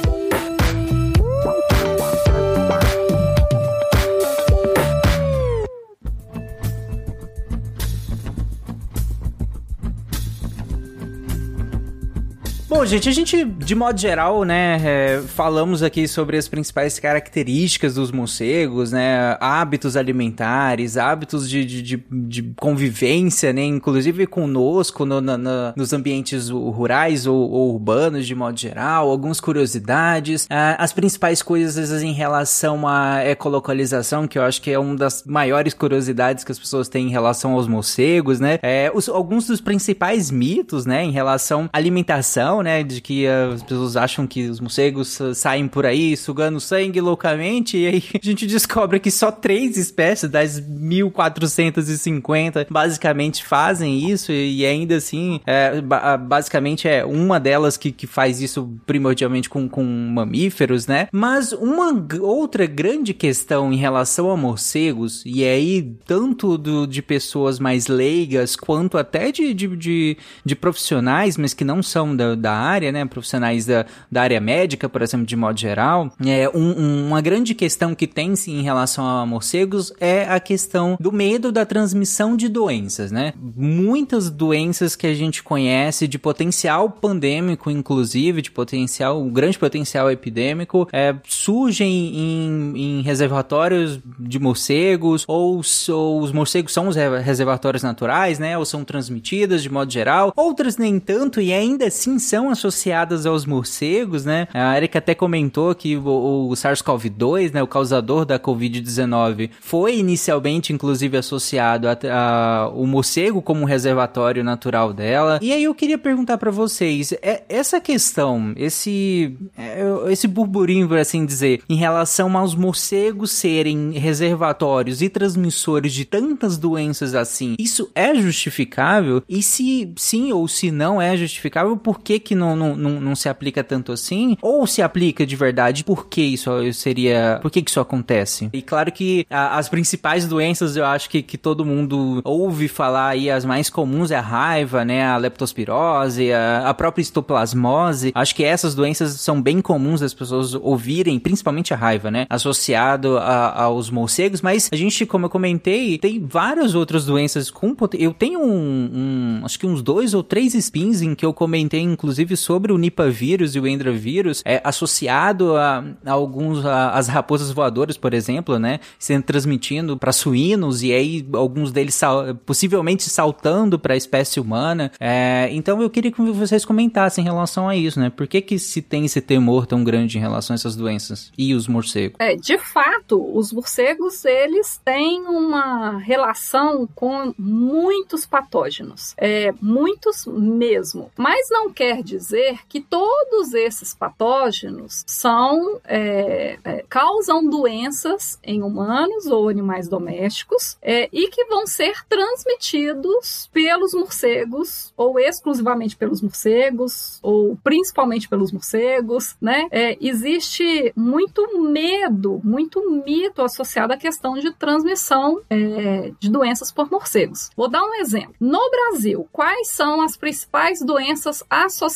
Bom, gente, a gente, de modo geral, né, é, falamos aqui sobre as principais características dos morcegos, né, hábitos alimentares, hábitos de, de, de- de convivência, né, inclusive conosco no- na- na- nos ambientes rurais ou, ou urbanos, de modo geral, algumas curiosidades, ah, as principais coisas em relação à ecolocalização, que eu acho que é uma das maiores curiosidades que as pessoas têm em relação aos morcegos, né, é, os- alguns dos principais mitos, né, em relação à alimentação, né, de que as pessoas acham que os morcegos saem por aí sugando sangue loucamente, e aí a gente descobre que só três espécies das 1450 basicamente fazem isso, e ainda assim, é, basicamente é uma delas que, que faz isso primordialmente com, com mamíferos, né? Mas uma outra grande questão em relação a morcegos, e aí tanto do, de pessoas mais leigas quanto até de, de, de, de profissionais, mas que não são da, da área, né? Profissionais da, da área médica, por exemplo, de modo geral, é um, uma grande questão que tem sim em relação a morcegos é a questão do medo da transmissão de doenças, né? Muitas doenças que a gente conhece de potencial pandêmico, inclusive, de potencial, um grande potencial epidêmico, é, surgem em, em reservatórios de morcegos, ou, ou os morcegos são os reservatórios naturais, né? Ou são transmitidas de modo geral, outras nem tanto e ainda assim são associadas aos morcegos, né? A Erika até comentou que o, o SARS-CoV-2, né, o causador da Covid-19, foi inicialmente inclusive associado ao morcego como um reservatório natural dela. E aí eu queria perguntar para vocês, é, essa questão, esse é, esse burburinho, por assim dizer, em relação aos morcegos serem reservatórios e transmissores de tantas doenças assim, isso é justificável? E se sim ou se não é justificável, por que que não, não, não, não se aplica tanto assim? Ou se aplica de verdade, por que isso seria, por que que isso acontece? E claro que a, as principais doenças eu acho que, que todo mundo ouve falar aí, as mais comuns é a raiva, né, a leptospirose, a, a própria histoplasmose. Acho que essas doenças são bem comuns das pessoas ouvirem, principalmente a raiva, né, associado a, aos morcegos, mas a gente, como eu comentei, tem várias outras doenças com eu tenho um, um, acho que uns dois ou três spins em que eu comentei, inclusive, sobre o Nipah vírus e o Endra vírus, é, associado a, a alguns, a, as raposas voadoras, por exemplo, né, sendo transmitindo para suínos e aí alguns deles sal, possivelmente saltando para a espécie humana. É, então eu queria que vocês comentassem em relação a isso, né? Por que que se tem esse temor tão grande em relação a essas doenças e os morcegos? É, de fato, os morcegos eles têm uma relação com muitos patógenos, é, muitos mesmo. Mas não quer dizer que todos esses patógenos são é, é, causam doenças em humanos ou animais domésticos é, e que vão ser transmitidos pelos morcegos ou exclusivamente pelos morcegos ou principalmente pelos morcegos, né? É, existe muito medo, muito mito associado à questão de transmissão é, de doenças por morcegos. Vou dar um exemplo. No Brasil, quais são as principais doenças associadas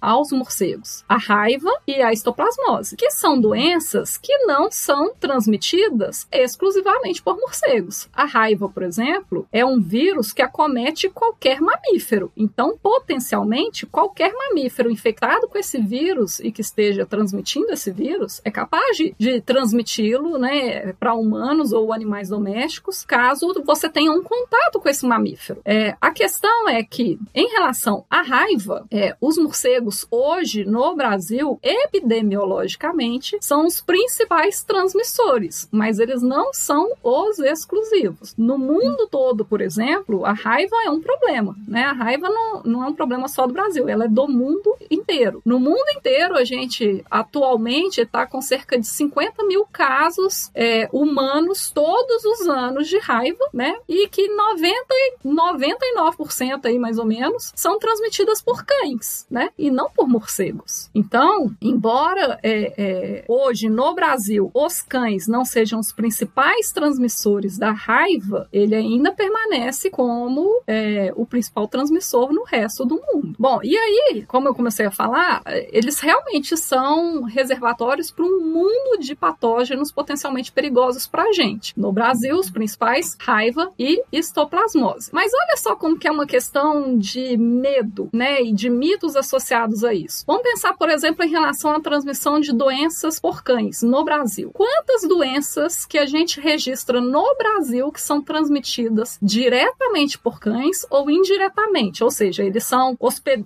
aos morcegos? A raiva e a histoplasmose, que são doenças que não são transmitidas exclusivamente por morcegos. A raiva, por exemplo, é um vírus que acomete qualquer mamífero. Então, potencialmente, qualquer mamífero infectado com esse vírus e que esteja transmitindo esse vírus é capaz de, de transmiti-lo né, para humanos ou animais domésticos, caso você tenha um contato com esse mamífero. É, a questão é que, em relação à raiva, é, os morcegos hoje no Brasil, epidemiologicamente, são os principais transmissores, mas eles não são os exclusivos. No mundo todo, por exemplo, a raiva é um problema, né? A raiva não, não é um problema só do Brasil, ela é do mundo inteiro. No mundo inteiro, a gente atualmente está com cerca de 50 mil casos é, humanos todos os anos de raiva, né? E que 90, 99% aí, mais ou menos, são transmitidas por cães, né? E não por morcegos. Então, embora é, é, hoje no Brasil os cães não sejam os principais transmissores da raiva, ele ainda permanece como é, o principal transmissor no resto do mundo. Bom, e aí, como eu comecei a falar, eles realmente são reservatórios para um mundo de patógenos potencialmente perigosos para a gente. No Brasil, os principais raiva e histoplasmose. Mas olha só como que é uma questão de medo, né, de mitos associados a isso. Vamos pensar, por exemplo, em relação à transmissão de doenças por cães no Brasil. Quantas doenças que a gente registra no Brasil que são transmitidas diretamente por cães ou indiretamente? Ou seja, eles são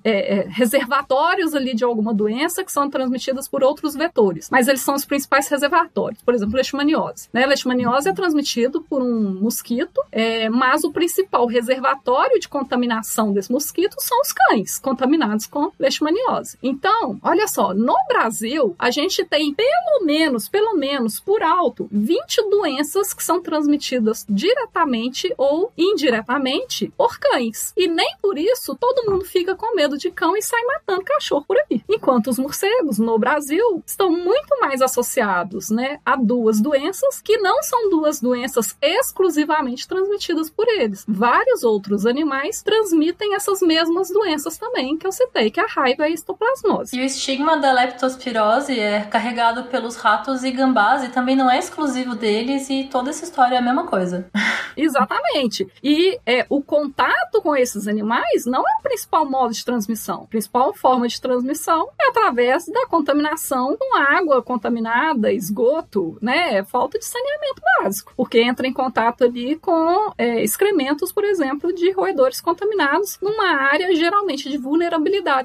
é, é, reservatórios ali de alguma doença que são transmitidas por outros vetores, mas eles são os principais reservatórios. Por exemplo, leishmaniose. Né? Leishmaniose é transmitido por um mosquito, é, mas o principal reservatório de contaminação desse mosquito são os cães, contaminados com leishmaniose. Então, olha só, no Brasil, a gente tem pelo menos, pelo menos por alto, 20 doenças que são transmitidas diretamente ou indiretamente por cães. E nem por isso todo mundo fica com medo de cão e sai matando cachorro por aí. Enquanto os morcegos no Brasil estão muito mais associados, né, a duas doenças que não são duas doenças exclusivamente transmitidas por eles. Vários outros animais transmitem essas mesmas doenças também que eu citei, que é a raiva e a histoplasmose. E o estigma da leptospirose é carregado pelos ratos e gambás e também não é exclusivo deles e toda essa história é a mesma coisa. Exatamente. E é, o contato com esses animais não é o principal modo de transmissão. A principal forma de transmissão é através da contaminação com água contaminada, esgoto, né? Falta de saneamento básico, porque entra em contato ali com é, excrementos, por exemplo, de roedores contaminados numa área geralmente de vulnerabilidade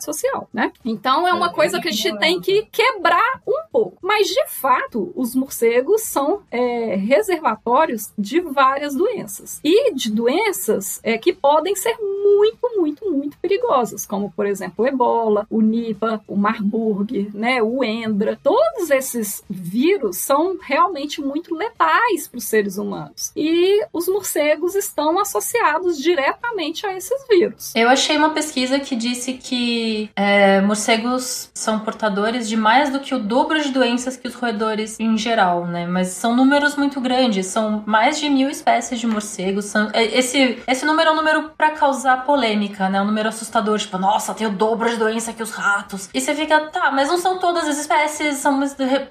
social, né? Então é uma coisa que a gente tem que quebrar um pouco. Mas de fato, os morcegos são é, reservatórios de várias doenças e de doenças é, que podem ser muito, muito, muito perigosas, como por exemplo o ebola, o Nipah, o Marburg, né, o Endra. Todos esses vírus são realmente muito letais para os seres humanos e os morcegos estão associados diretamente a esses vírus. Eu achei uma pesquisa que disse que é, morcegos são portadores de mais do que o dobro de doenças que os roedores em geral, né? Mas são números muito grandes, são mais de mil espécies de morcegos. São, é, esse, esse número é um número para causar polêmica, né? Um número assustador, tipo, nossa, tem o dobro de doença que os ratos. E você fica, tá, mas não são todas as espécies, são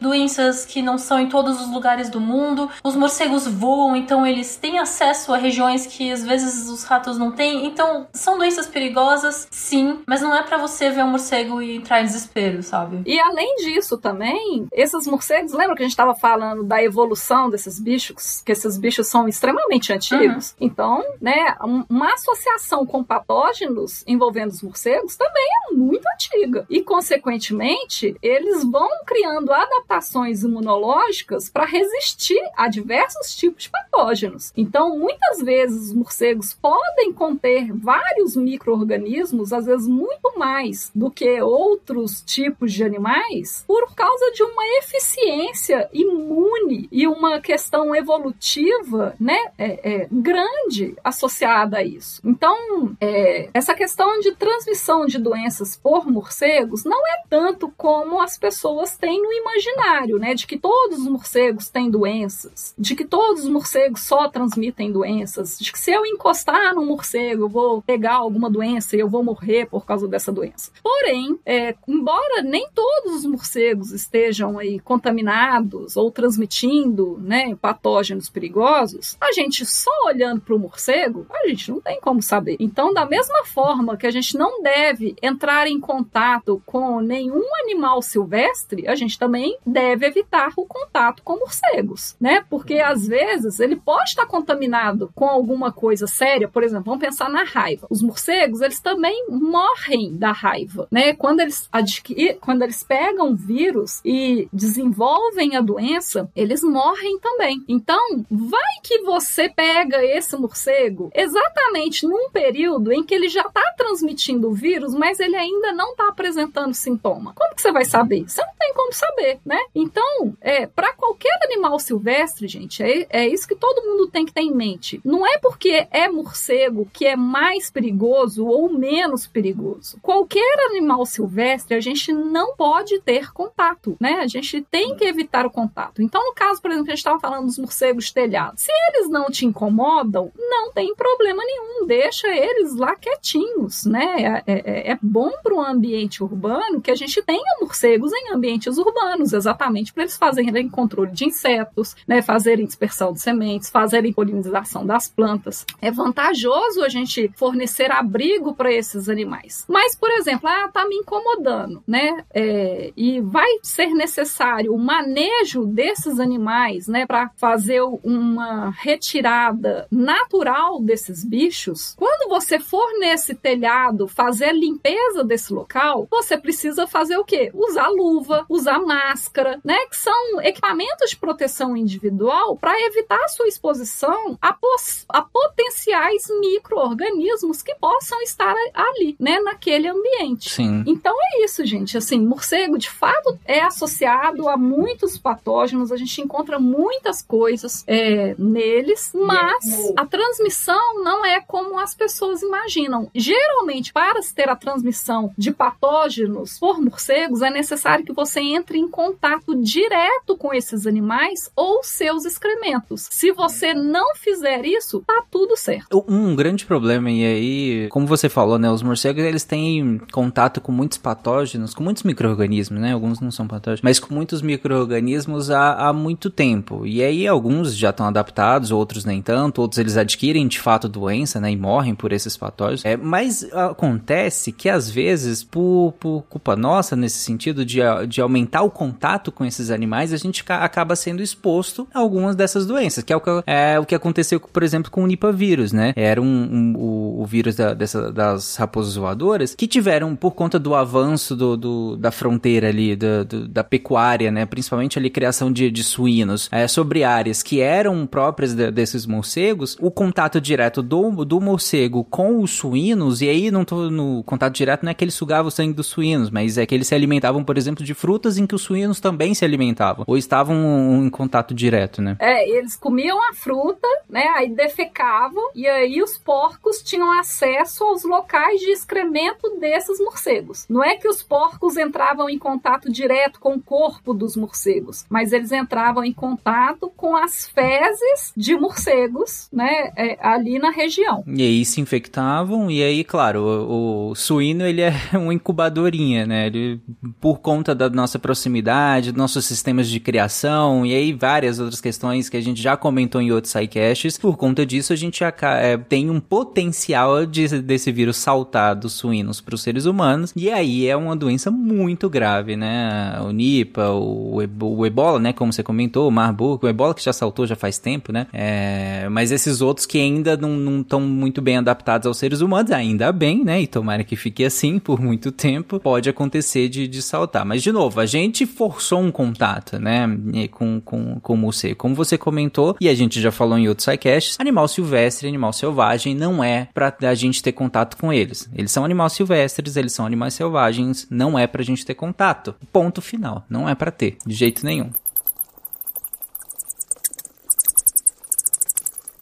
doenças que não são em todos os lugares do mundo. Os morcegos voam, então eles têm acesso a regiões que às vezes os ratos não têm. Então, são doenças perigosas, sim, mas não é para você ver um morcego e entrar em desespero, sabe? E além disso também, esses morcegos, lembra que a gente estava falando da evolução desses bichos, que esses bichos são extremamente antigos? Uhum. Então, né, uma associação com patógenos envolvendo os morcegos também é muito antiga. E, consequentemente, eles vão criando adaptações imunológicas para resistir a diversos tipos de patógenos. Então, muitas vezes, os morcegos podem conter vários micro-organismos, às vezes muito mais do que outros tipos de animais, por causa de uma eficiência imune e uma questão evolutiva né, é, é, grande associada a isso. Então, é, essa questão de transmissão de doenças por morcegos não é tanto como as pessoas têm no imaginário, né? De que todos os morcegos têm doenças, de que todos os morcegos só transmitem doenças, de que se eu encostar num morcego eu vou pegar alguma doença e eu vou morrer por causa dessa doença. Porém, é, embora nem todos os morcegos estejam aí contaminados ou transmitindo, né, patógenos perigosos, a gente só olhando para o morcego, a gente não tem como saber. Então, da mesma forma que a gente não deve entrar em contato com nenhum animal silvestre, a gente também deve evitar o contato com morcegos, né? Porque às vezes ele pode estar contaminado com alguma coisa séria, por exemplo, vamos pensar na raiva. Os morcegos, eles também morrem da raiva, né? Quando eles quando eles pegam vírus e desenvolvem a doença, eles morrem também. Então, vai que você pega esse morcego exatamente num período em que ele já está transmitindo o vírus, mas ele ainda não está apresentando sintoma. Como que você vai saber? Você não tem como saber, né? Então, é, para qualquer animal silvestre, gente, é, é isso que todo mundo tem que ter em mente. Não é porque é morcego que é mais perigoso ou menos perigoso. Qualquer animal silvestre, a gente não pode ter contato, né? A gente tem que evitar o contato. Então, no caso, por exemplo, que a gente estava falando dos morcegos telhados, se eles não te incomodam, não tem problema nenhum, deixa eles lá quietinhos, né? É, é, é bom para o ambiente urbano que a gente tenha morcegos em ambientes urbanos, exatamente para eles fazerem controle de insetos, né? Fazerem dispersão de sementes, fazerem polinização das plantas. É vantajoso a gente fornecer abrigo para esses animais. Mas, por exemplo, ah, tá me incomodando, né? É, e vai ser necessário o manejo desses animais, né, para fazer uma retirada natural desses bichos. Quando você for nesse telhado fazer a limpeza desse local, você precisa fazer o quê? Usar luva, usar máscara, né, que são equipamentos de proteção individual para evitar a sua exposição a, a potenciais micro-organismos que possam estar ali, né? Né, naquele ambiente. Sim. Então é isso, gente. Assim, morcego de fato é associado a muitos patógenos, a gente encontra muitas coisas é, neles, mas a transmissão não é como as pessoas imaginam. Geralmente, para se ter a transmissão de patógenos por morcegos, é necessário que você entre em contato direto com esses animais ou seus excrementos. Se você não fizer isso, tá tudo certo. Um grande problema, e aí, como você falou, né? Os morcegos, eles têm contato com muitos patógenos, com muitos micro-organismos, né? Alguns não são patógenos, mas com muitos micro-organismos há, há muito tempo. E aí, alguns já estão adaptados, outros nem tanto, outros eles adquirem de fato doença, né? E morrem por esses patógenos. É, mas acontece que, às vezes, por, por culpa nossa, nesse sentido de, de aumentar o contato com esses animais, a gente acaba sendo exposto a algumas dessas doenças, que é o que, é, o que aconteceu, por exemplo, com o Nipah vírus, né? Era um, um o, o, vírus da, dessa, das raposas que tiveram, por conta do avanço do, do da fronteira ali, do, do, da pecuária, né? Principalmente ali criação de, de suínos, é, sobre áreas que eram próprias de, desses morcegos, o contato direto do, do morcego com os suínos, e aí não tô no contato direto, não é que ele sugava o sangue dos suínos, mas é que eles se alimentavam, por exemplo, de frutas em que os suínos também se alimentavam, ou estavam em contato direto, né? É, eles comiam a fruta, né? Aí defecavam, e aí os porcos tinham acesso aos locais de excremento desses morcegos. Não é que os porcos entravam em contato direto com o corpo dos morcegos, mas eles entravam em contato com as fezes de morcegos, né? É, ali na região. E aí se infectavam, e aí, claro, o, o suíno ele é uma incubadorinha, né? Ele, por conta da nossa proximidade, nossos sistemas de criação, e aí várias outras questões que a gente já comentou em outros sidecasts, por conta disso a gente é, tem um potencial de, desse vírus saltar dos suínos para os seres humanos, e aí é uma doença muito grave, né? O Nipa, o, o Ebola, né? Como você comentou, o Marburg, o Ebola que já saltou já faz tempo, né? É, mas esses outros que ainda não estão muito bem adaptados aos seres humanos, ainda bem, né? E tomara que fique assim por muito tempo, pode acontecer de, de saltar. Mas, de novo, a gente forçou um contato, né? Com, com, com o morcego. Como você comentou, e a gente já falou em outros sidecasts, animal silvestre, animal selvagem, não é pra a gente ter contato com eles. Eles são animais silvestres, eles são animais selvagens, não é pra gente ter contato. Ponto final. Não é pra ter, de jeito nenhum.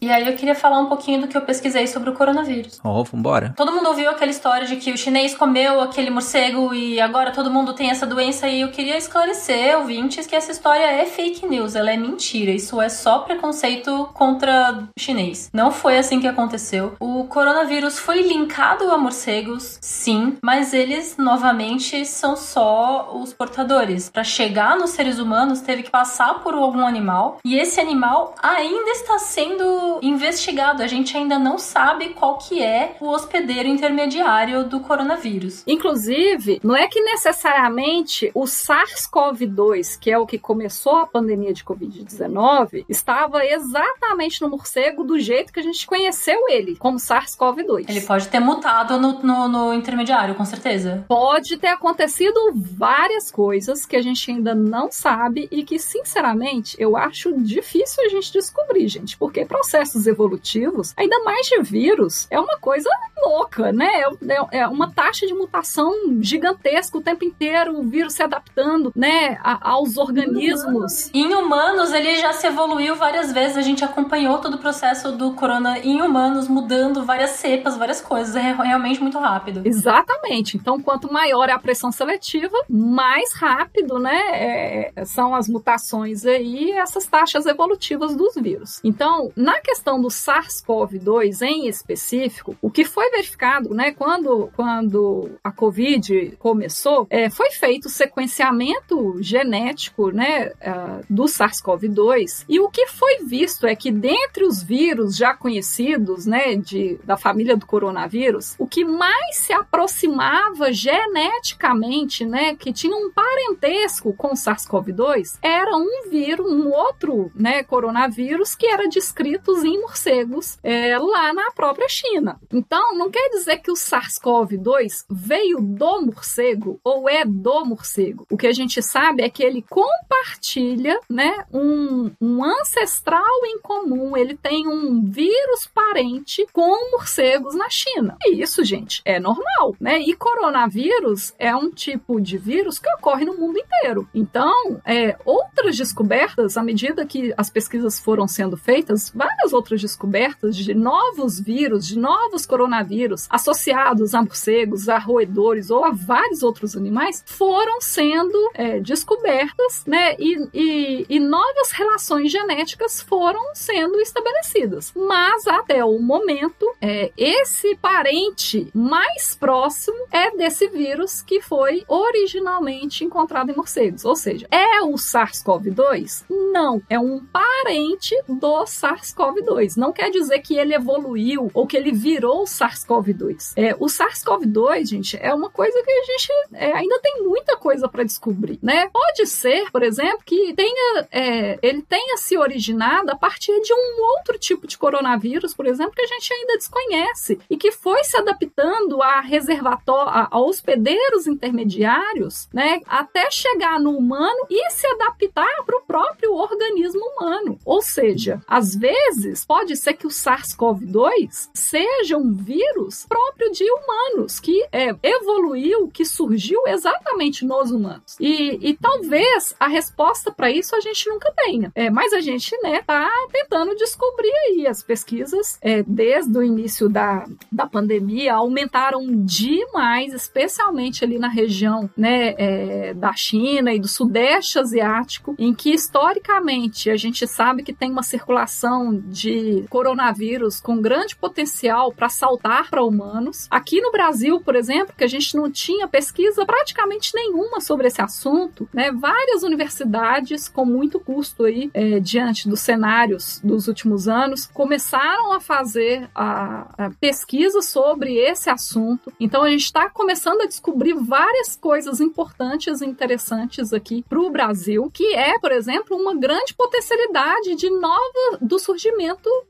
E aí eu queria falar um pouquinho do que eu pesquisei sobre o coronavírus. Ó, oh, vambora. Todo mundo ouviu aquela história de que o chinês comeu aquele morcego e agora todo mundo tem essa doença e eu queria esclarecer, ouvintes, que essa história é fake news, ela é mentira. Isso é só preconceito contra o chinês. Não foi assim que aconteceu. O coronavírus foi linkado a morcegos, sim, mas eles novamente são só os portadores. Para chegar nos seres humanos teve que passar por algum animal e esse animal ainda está sendo investigado. A gente ainda não sabe qual que é o hospedeiro intermediário do coronavírus. Inclusive, não é que necessariamente o SARS-CoV-2, que é o que começou a pandemia de Covid-19, estava exatamente no morcego do jeito que a gente conheceu ele, como SARS-CoV-2. Ele pode ter mutado no, no, no intermediário, com certeza. Pode ter acontecido várias coisas que a gente ainda não sabe e que, sinceramente, eu acho difícil a gente descobrir, gente, porque processo processos evolutivos, ainda mais de vírus, é uma coisa louca, né? É, é uma taxa de mutação gigantesca o tempo inteiro, o vírus se adaptando, né, a, aos organismos. Em humanos, ele já se evoluiu várias vezes, a gente acompanhou todo o processo do corona em humanos, mudando várias cepas, várias coisas, é realmente muito rápido. Exatamente. Então, quanto maior é a pressão seletiva, mais rápido, né, é, são as mutações aí, essas taxas evolutivas dos vírus. Então, na questão do SARS-CoV-2 em específico, o que foi verificado, né, quando, quando a Covid começou, é, foi feito sequenciamento genético, né, uh, do SARS-CoV-2 e o que foi visto é que dentre os vírus já conhecidos, né, de, da família do coronavírus, o que mais se aproximava geneticamente, né, que tinha um parentesco com o SARS-CoV-2, era um vírus, um outro, né, coronavírus que era descrito em morcegos é, lá na própria China. Então, não quer dizer que o SARS-CoV-2 veio do morcego ou é do morcego. O que a gente sabe é que ele compartilha né, um, um ancestral em comum, ele tem um vírus parente com morcegos na China. E isso, gente, é normal, né? E coronavírus é um tipo de vírus que ocorre no mundo inteiro. Então, é, outras descobertas, à medida que as pesquisas foram sendo feitas, várias outras descobertas de novos vírus, de novos coronavírus associados a morcegos, a roedores ou a vários outros animais foram sendo é, descobertas, né? E, e, e novas relações genéticas foram sendo estabelecidas. Mas até o momento, é, esse parente mais próximo é desse vírus que foi originalmente encontrado em morcegos. Ou seja, é o SARS-CoV-2? Não, é um parente do SARS-CoV-2. Não quer dizer que ele evoluiu ou que ele virou SARS-CoV-2. É, o SARS-CoV-2, gente, é uma coisa que a gente é, ainda tem muita coisa para descobrir, né? Pode ser, por exemplo, que tenha, é, ele tenha se originado a partir de um outro tipo de coronavírus, por exemplo, que a gente ainda desconhece e que foi se adaptando a reservatório, a, a hospedeiros intermediários, né, até chegar no humano e se adaptar para o próprio organismo humano. Ou seja, às vezes pode ser que o SARS-CoV-2 seja um vírus próprio de humanos que é, evoluiu, que surgiu exatamente nos humanos. E, e talvez a resposta para isso a gente nunca tenha. É, mas a gente, né, tá tentando descobrir aí as pesquisas é, desde o início da, da pandemia aumentaram demais, especialmente ali na região, né, é, da China e do Sudeste Asiático, em que historicamente a gente sabe que tem uma circulação de coronavírus com grande potencial para saltar para humanos. Aqui no Brasil, por exemplo, que a gente não tinha pesquisa praticamente nenhuma sobre esse assunto, né? Várias universidades com muito custo aí é, diante dos cenários dos últimos anos começaram a fazer a, a pesquisa sobre esse assunto. Então a gente está começando a descobrir várias coisas importantes e interessantes aqui para o Brasil, que é, por exemplo, uma grande potencialidade de nova do surgimento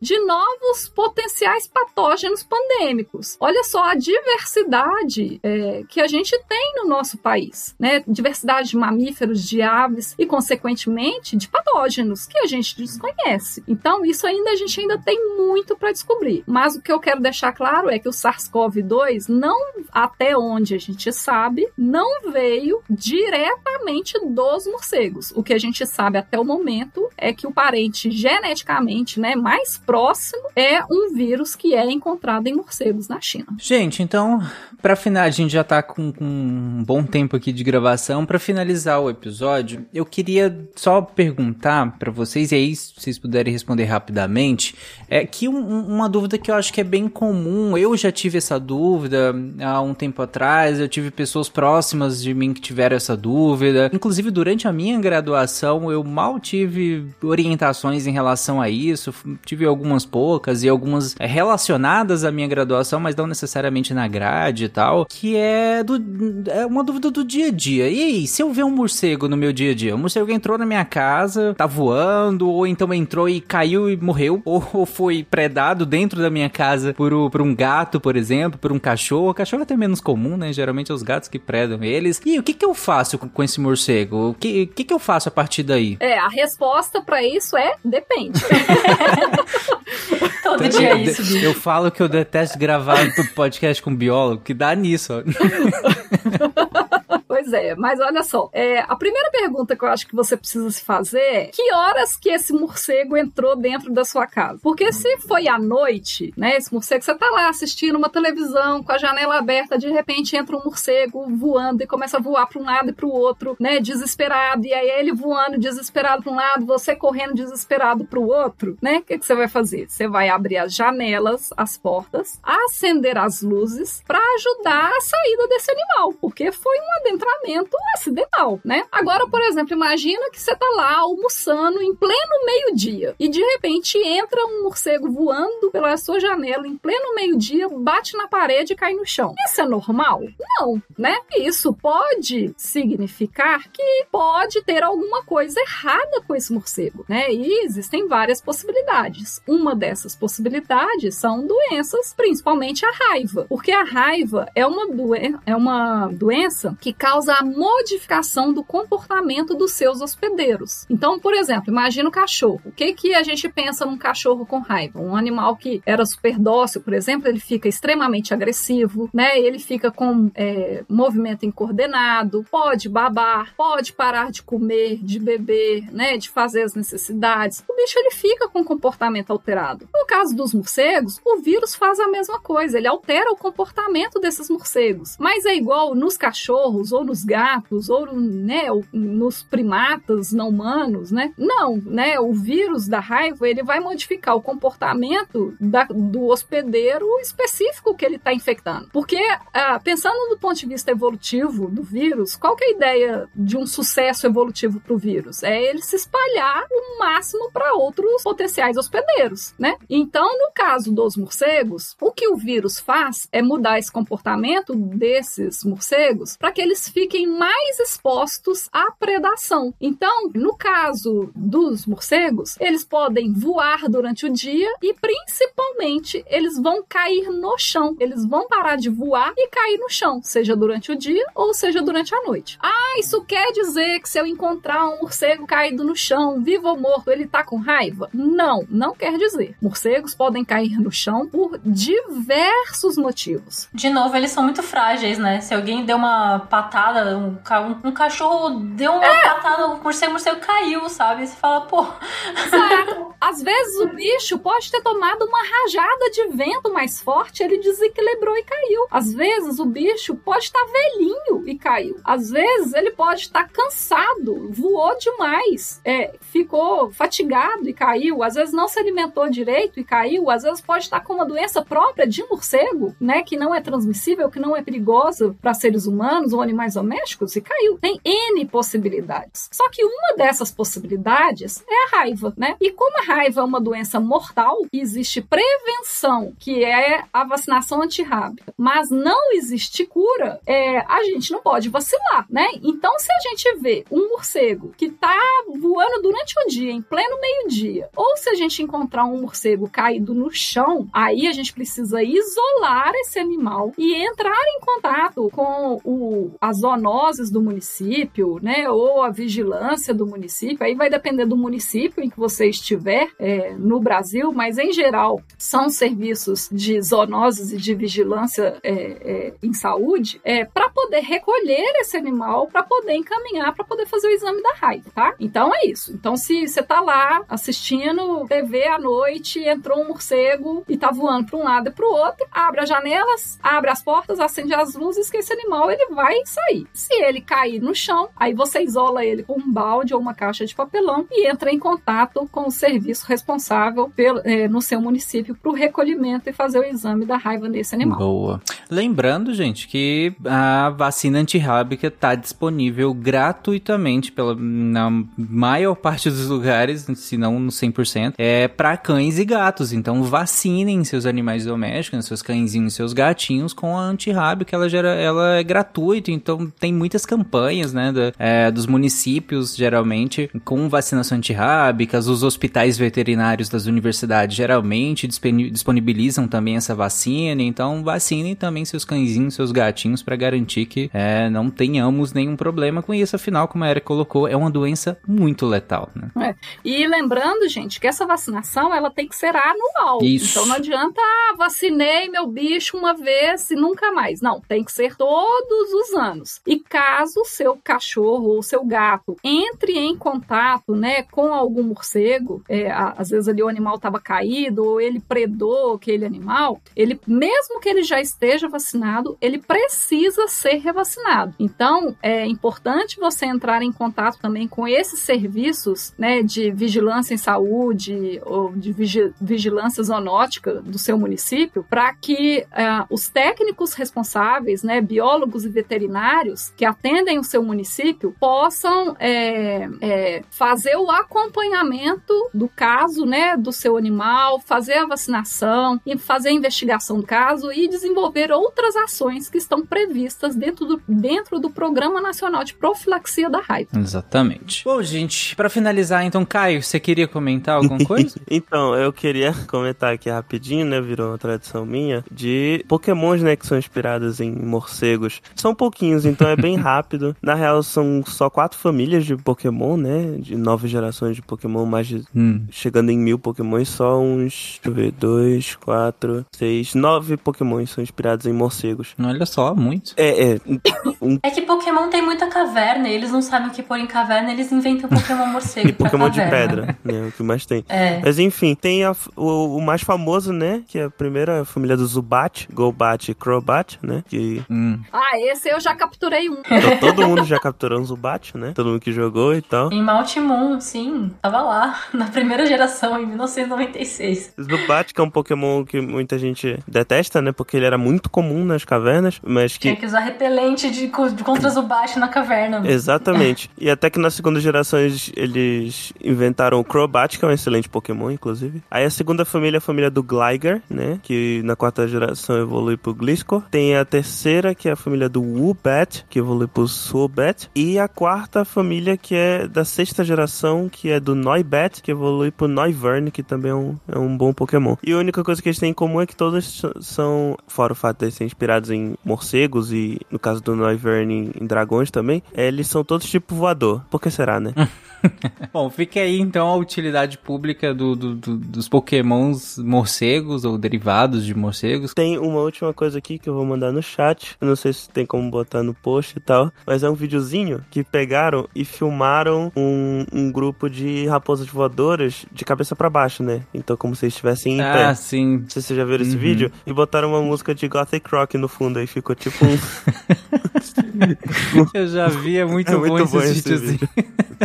de novos potenciais patógenos pandêmicos. Olha só a diversidade é, que a gente tem no nosso país, né? Diversidade de mamíferos, de aves e, consequentemente, de patógenos que a gente desconhece. Então, isso ainda a gente ainda tem muito para descobrir. Mas o que eu quero deixar claro é que o SARS-CoV-2 não, até onde a gente sabe, não veio diretamente dos morcegos. O que a gente sabe até o momento é que o parente geneticamente, né, mais próximo é um vírus que é encontrado em morcegos na China. Gente, então, para finalizar, a gente já tá com, com, um bom tempo aqui de gravação. Para finalizar o episódio, eu queria só perguntar para vocês, e aí, se vocês puderem responder rapidamente, é que um, uma dúvida que eu acho que é bem comum, eu já tive essa dúvida há um tempo atrás, eu tive pessoas próximas de mim que tiveram essa dúvida. Inclusive, durante a minha graduação, eu mal tive orientações em relação a isso, tive algumas poucas e algumas relacionadas à minha graduação, mas não necessariamente na grade e tal, que é, do, é uma dúvida do dia a dia. E aí, se eu ver um morcego no meu dia a dia, um morcego entrou na minha casa, tá voando, ou então entrou e caiu e morreu, ou, ou foi predado dentro da minha casa por, por um gato, por exemplo, por um cachorro. O cachorro é até menos comum, né? Geralmente é os gatos que predam eles. E o que que eu faço com, com esse morcego? O que, que que eu faço a partir daí? É, a resposta para isso é depende. Todo dia é isso, bicho. Eu falo que eu detesto gravar podcast com biólogo, que dá nisso, ó. É, mas olha só. É, a primeira pergunta que eu acho que você precisa se fazer é: que horas que esse morcego entrou dentro da sua casa? Porque se foi à noite, né? Esse morcego, você tá lá assistindo uma televisão com a janela aberta, de repente entra um morcego voando e começa a voar para um lado e para o outro, né? Desesperado. E aí ele voando desesperado para um lado, você correndo desesperado para o outro, né? O que, que você vai fazer? Você vai abrir as janelas, as portas, acender as luzes para ajudar a saída desse animal, porque foi um adentramento comportamento acidental, né? Agora, por exemplo, imagina que você tá lá almoçando em pleno meio-dia e de repente entra um morcego voando pela sua janela em pleno meio-dia, bate na parede e cai no chão. Isso é normal? Não, né? Isso pode significar que pode ter alguma coisa errada com esse morcego, né? E existem várias possibilidades. Uma dessas possibilidades são doenças, principalmente a raiva, porque a raiva é uma, doen é uma doença que causa a modificação do comportamento dos seus hospedeiros. Então, por exemplo, imagina o cachorro. O que, que a gente pensa num cachorro com raiva? Um animal que era super dócil, por exemplo, ele fica extremamente agressivo, né? Ele fica com é, movimento incoordenado, pode babar, pode parar de comer, de beber, né? De fazer as necessidades. O bicho ele fica com comportamento alterado. No caso dos morcegos, o vírus faz a mesma coisa, ele altera o comportamento desses morcegos. Mas é igual nos cachorros, ou nos gatos, ou né, nos primatas não humanos, né? Não, né? O vírus da raiva ele vai modificar o comportamento da, do hospedeiro específico que ele está infectando. Porque, ah, pensando do ponto de vista evolutivo do vírus, qual que é a ideia de um sucesso evolutivo para o vírus? É ele se espalhar o máximo para outros potenciais hospedeiros, né? Então, no caso dos morcegos, o que o vírus faz é mudar esse comportamento desses morcegos para que eles fiquem mais expostos à predação. Então, no caso dos morcegos, eles podem voar durante o dia e principalmente eles vão cair no chão. Eles vão parar de voar e cair no chão, seja durante o dia ou seja durante a noite. Ah, isso quer dizer que se eu encontrar um morcego caído no chão, vivo ou morto, ele tá com raiva? Não, não quer dizer. Morcegos podem cair no chão por diversos motivos. De novo, eles são muito frágeis, né? Se alguém deu uma patada, um, um, um cachorro deu uma é. patada, o morcego, morcego caiu, sabe? Você fala, pô. Exato. Às vezes o bicho pode ter tomado uma rajada de vento mais forte, ele desequilibrou e caiu. Às vezes o bicho pode estar velhinho e caiu. Às vezes ele pode estar cansado, voou demais, é, ficou fatigado e caiu. Às vezes não se alimentou direito e caiu. Às vezes pode estar com uma doença própria de morcego, né, que não é transmissível, que não é perigosa para seres humanos ou animais domésticos e caiu. Tem N possibilidades. Só que uma dessas possibilidades é a raiva, né? E como a raiva é uma doença mortal, existe prevenção, que é a vacinação antirrábica, mas não existe cura, é, a gente não pode vacilar, né? Então, se a gente vê um morcego que tá voando durante o dia, em pleno meio-dia, ou se a gente encontrar um morcego caído no chão, aí a gente precisa isolar esse animal e entrar em contato com o, as zoonoses do município, né? Ou a vigilância do município. Aí vai depender do município em que você estiver é, no Brasil, mas em geral são serviços de zoonoses e de vigilância é, é, em saúde é, para poder recolher esse animal, para poder encaminhar, para poder fazer o exame da raiva, tá? Então é isso. Então se você tá lá assistindo TV à noite, entrou um morcego e tá voando para um lado e para o outro, abre as janelas, abre as portas, acende as luzes que esse animal ele vai sair. Se ele cair no chão, aí você isola ele com um balde ou uma caixa de papelão e entra em contato com o serviço responsável pelo, é, no seu município para o recolhimento e fazer o exame da raiva nesse animal. Boa. Lembrando, gente, que a vacina antirrábica está disponível gratuitamente pela, na maior parte dos lugares, se não no 100%, é para cães e gatos. Então vacinem seus animais domésticos, seus cãezinhos seus gatinhos com a antirrábica. Ela, gera, ela é gratuita, então tem muitas campanhas, né, da, é, dos municípios, geralmente, com vacinação antirrábicas. Os hospitais veterinários das universidades geralmente disponibilizam também essa vacina. Então vacinem também seus cãezinhos, seus gatinhos para garantir que é, não tenhamos nenhum problema com isso. Afinal, como a Erika colocou, é uma doença muito letal, né? É. E lembrando, gente, que essa vacinação ela tem que ser anual. Isso. Então não adianta, ah, vacinei meu bicho uma vez e nunca mais. Não, tem que ser todos os anos. E caso seu cachorro ou seu gato entre em contato, né, com algum morcego, é, às vezes ali o animal estava caído ou ele predou aquele animal, ele mesmo que ele já esteja vacinado, ele precisa ser revacinado. Então, é importante você entrar em contato também com esses serviços né, de vigilância em saúde ou de vigilância zoonótica do seu município para que uh, os técnicos responsáveis, né, biólogos e veterinários que atendem o seu município possam é, é, fazer o acompanhamento do caso, né, do seu animal, fazer a vacinação e fazer a investigação do caso e desenvolver outras ações que estão previstas dentro do, dentro do Programa Nacional de Profilaxia da Raiva. Exatamente. Bom, gente, para finalizar, então, Caio, você queria comentar alguma coisa? então, eu queria comentar aqui rapidinho, né, virou uma tradição minha, de pokémons, né, que são inspirados em morcegos. São pouquinhos, então é bem rápido. Na real, são só quatro famílias de Pokémon, né, de nove gerações de Pokémon, mais de... Hum. chegando em mil Pokémons, só uns, deixa eu ver, dois, quatro, seis, nove Pokémons são inspirados em morcegos. Olha só, muito. É, é. Um... É que Pokémon tem muita caverna, eles não sabem o que pôr em caverna, eles inventam Pokémon morcego. e Pokémon de pedra, né? O que mais tem. É. Mas enfim, tem a, o, o, mais famoso, né? Que é a primeira família do Zubat, Golbat e Crobat, né? Que... Hum. Ah, esse eu já capturei um. Então, todo mundo já capturou um Zubat, né? Todo mundo que jogou e tal. Em Moon, sim. Tava lá, na primeira geração, em 1996. Zubat, que é um Pokémon que muita gente detesta, né? Porque ele era muito comum nas cavernas, mas que... Tinha que usar repelente de, de contra Zubat na caverna. Exatamente. e até que na segunda geração eles, eles inventaram o Crobat, que é um excelente Pokémon, inclusive. Aí a segunda família é a família do Gligar, né? Que na quarta geração evolui pro Gliscor. Tem a terceira, que é a família do Que evolui pro Swoobat. E a quarta família, que é da sexta geração, que é do Noibat, que evolui pro Noivern, que também é um, é um bom Pokémon. E a única coisa que eles têm em comum é que todos são, fora o fato de eles serem inspirados em morcegos e, no caso do Noivern, em, dragões também, eles são todos tipo voador. Por que será, né? Bom, fica aí então a utilidade pública do, do, do, dos pokémons morcegos ou derivados de morcegos. Tem uma última coisa aqui que eu vou mandar no chat. Eu não sei se tem como botar no post e tal, mas é um videozinho que pegaram e filmaram um, um grupo de raposas voadoras de cabeça para baixo, né? Então, como se estivessem em ah, pé. Ah, sim. Não sei se vocês já viram uhum. esse vídeo. E botaram uma música de Gothic Rock no fundo, aí ficou tipo um. eu já vi, é muito, é bom, muito bom esse, esse vídeo.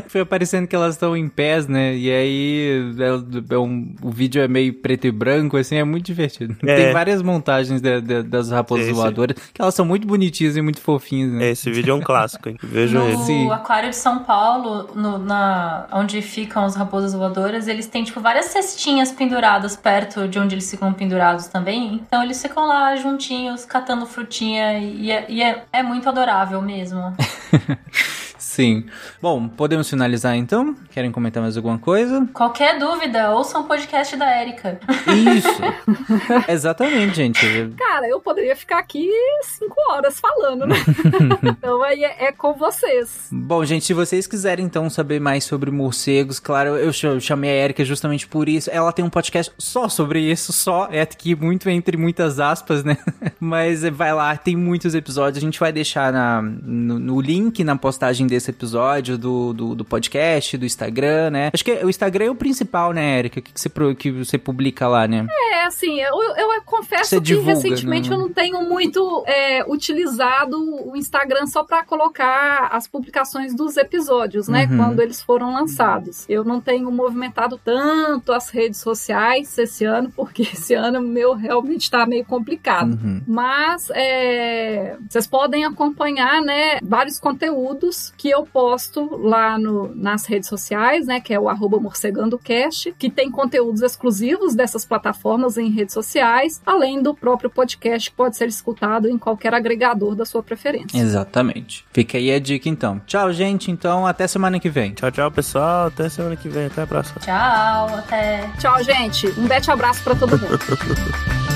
Foi aparecendo que elas estão em pés, né? E aí é, é um, o vídeo é meio preto e branco, assim, é muito divertido. É. Tem várias montagens de, de, das raposas esse... voadoras, que elas são muito bonitinhas e muito fofinhas, né? Esse vídeo é um clássico, hein? Vejo no ele. No aquário de São Paulo, no, na, onde ficam as raposas voadoras, eles têm, tipo, várias cestinhas penduradas perto de onde eles ficam pendurados também. Então eles ficam lá juntinhos, catando frutinha e, é, e é, é muito adorável mesmo. Sim. Bom, podemos finalizar então? Querem comentar mais alguma coisa? Qualquer dúvida, ouçam o podcast da Erika. Isso. Exatamente, gente. Cara, eu poderia ficar aqui cinco horas falando, né? então aí é, é, com vocês. Bom, gente, se vocês quiserem então saber mais sobre morcegos, claro, eu chamei a Erika justamente por isso. Ela tem um podcast só sobre isso, só. É aqui muito entre muitas aspas, né? Mas vai lá, tem muitos episódios. A gente vai deixar na, no, no link na postagem desse episódio do, do, do, podcast, do Instagram, né? Acho que o Instagram é o principal, né, Erika? Que, que, você, que você publica lá, né? É, assim, eu, eu confesso você que divulga, recentemente né? eu não tenho muito é, utilizado o Instagram só para colocar as publicações dos episódios, né? Uhum. Quando eles foram lançados. Eu não tenho movimentado tanto as redes sociais esse ano, porque esse ano meu realmente tá meio complicado. Uhum. Mas é, vocês podem acompanhar, né, vários conteúdos que eu posto lá no, nas redes sociais, né, que é o arroba morcegandocast, que tem conteúdos exclusivos dessas plataformas em redes sociais, além do próprio podcast que pode ser escutado em qualquer agregador da sua preferência. Exatamente. Fica aí a dica então. Tchau, gente. Então, até semana que vem. Tchau, tchau, pessoal. Até semana que vem. Até a próxima. Tchau, até. Tchau, gente. Um bete abraço para todo mundo.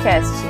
SciCast.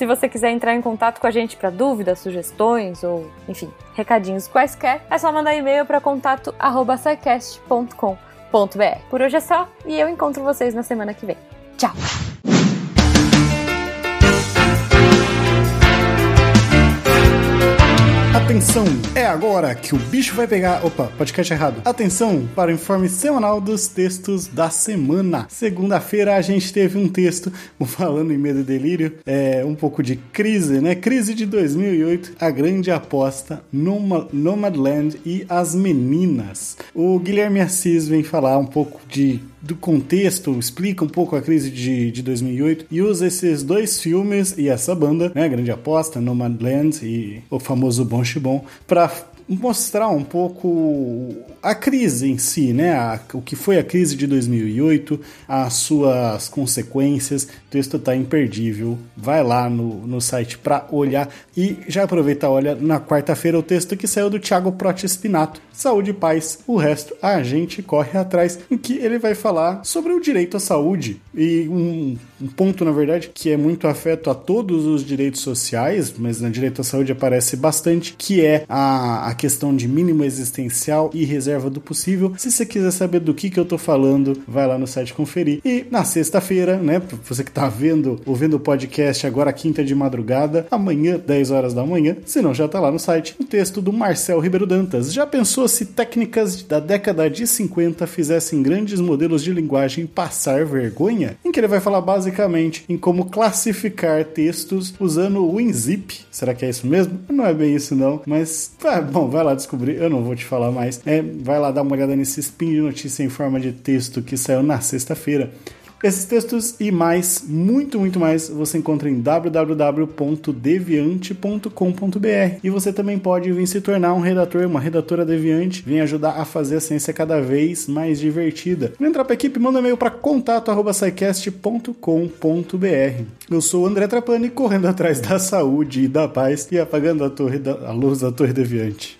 se você quiser entrar em contato com a gente para dúvidas, sugestões ou, enfim, recadinhos quaisquer, é só mandar e-mail para contato@sicast.com.br. Por hoje é só e eu encontro vocês na semana que vem. Tchau. Atenção, é agora que o bicho vai pegar. Opa, podcast errado. Atenção para o informe semanal dos textos da semana. Segunda-feira a gente teve um texto falando em medo e delírio, é um pouco de crise, né? Crise de 2008, a grande aposta, Noma- Nomadland e as meninas. O Guilherme Assis vem falar um pouco de do contexto, explica um pouco a crise de, de 2008 e usa esses dois filmes e essa banda, né, Grande Aposta, Nomadland e o famoso Bom Chibon, para mostrar um pouco a crise em si, né? A- o que foi a crise de 2008, as suas consequências. O texto tá imperdível. Vai lá no, no site para olhar e já aproveita, olha na quarta-feira o texto que saiu do Thiago Protespinato, Saúde e Paz. O resto a gente corre atrás, em que ele vai falar sobre o direito à saúde e um, um ponto, na verdade, que é muito afeto a todos os direitos sociais, mas no direito à saúde aparece bastante, que é a, a questão de mínimo existencial e reserva do possível. Se você quiser saber do que, que eu tô falando, vai lá no site conferir. E na sexta-feira, né, você que tá vendo, ouvindo o podcast agora, quinta de madrugada, amanhã, 10 horas da manhã, se não já tá lá no site, um texto do Marcel Ribeiro Dantas. Já pensou se técnicas da década de 50 fizessem grandes modelos de linguagem passar vergonha? Em que ele vai falar basicamente em como classificar textos usando o WinZip. Será que é isso mesmo? Não é bem isso não, mas ah, bom, vai lá descobrir, eu não vou te falar mais. É, vai lá dar uma olhada nesse spin de notícia em forma de texto que saiu na sexta-feira. Esses textos e mais, muito, muito mais, você encontra em www.deviante.com.br e você também pode vir se tornar um redator, uma redatora deviante, vir ajudar a fazer a ciência cada vez mais divertida. Entra pra equipe, manda um e-mail para contato@scicast.com.br. Eu sou o André Trapani, correndo atrás da saúde e da paz e apagando a torre da, a luz da torre deviante.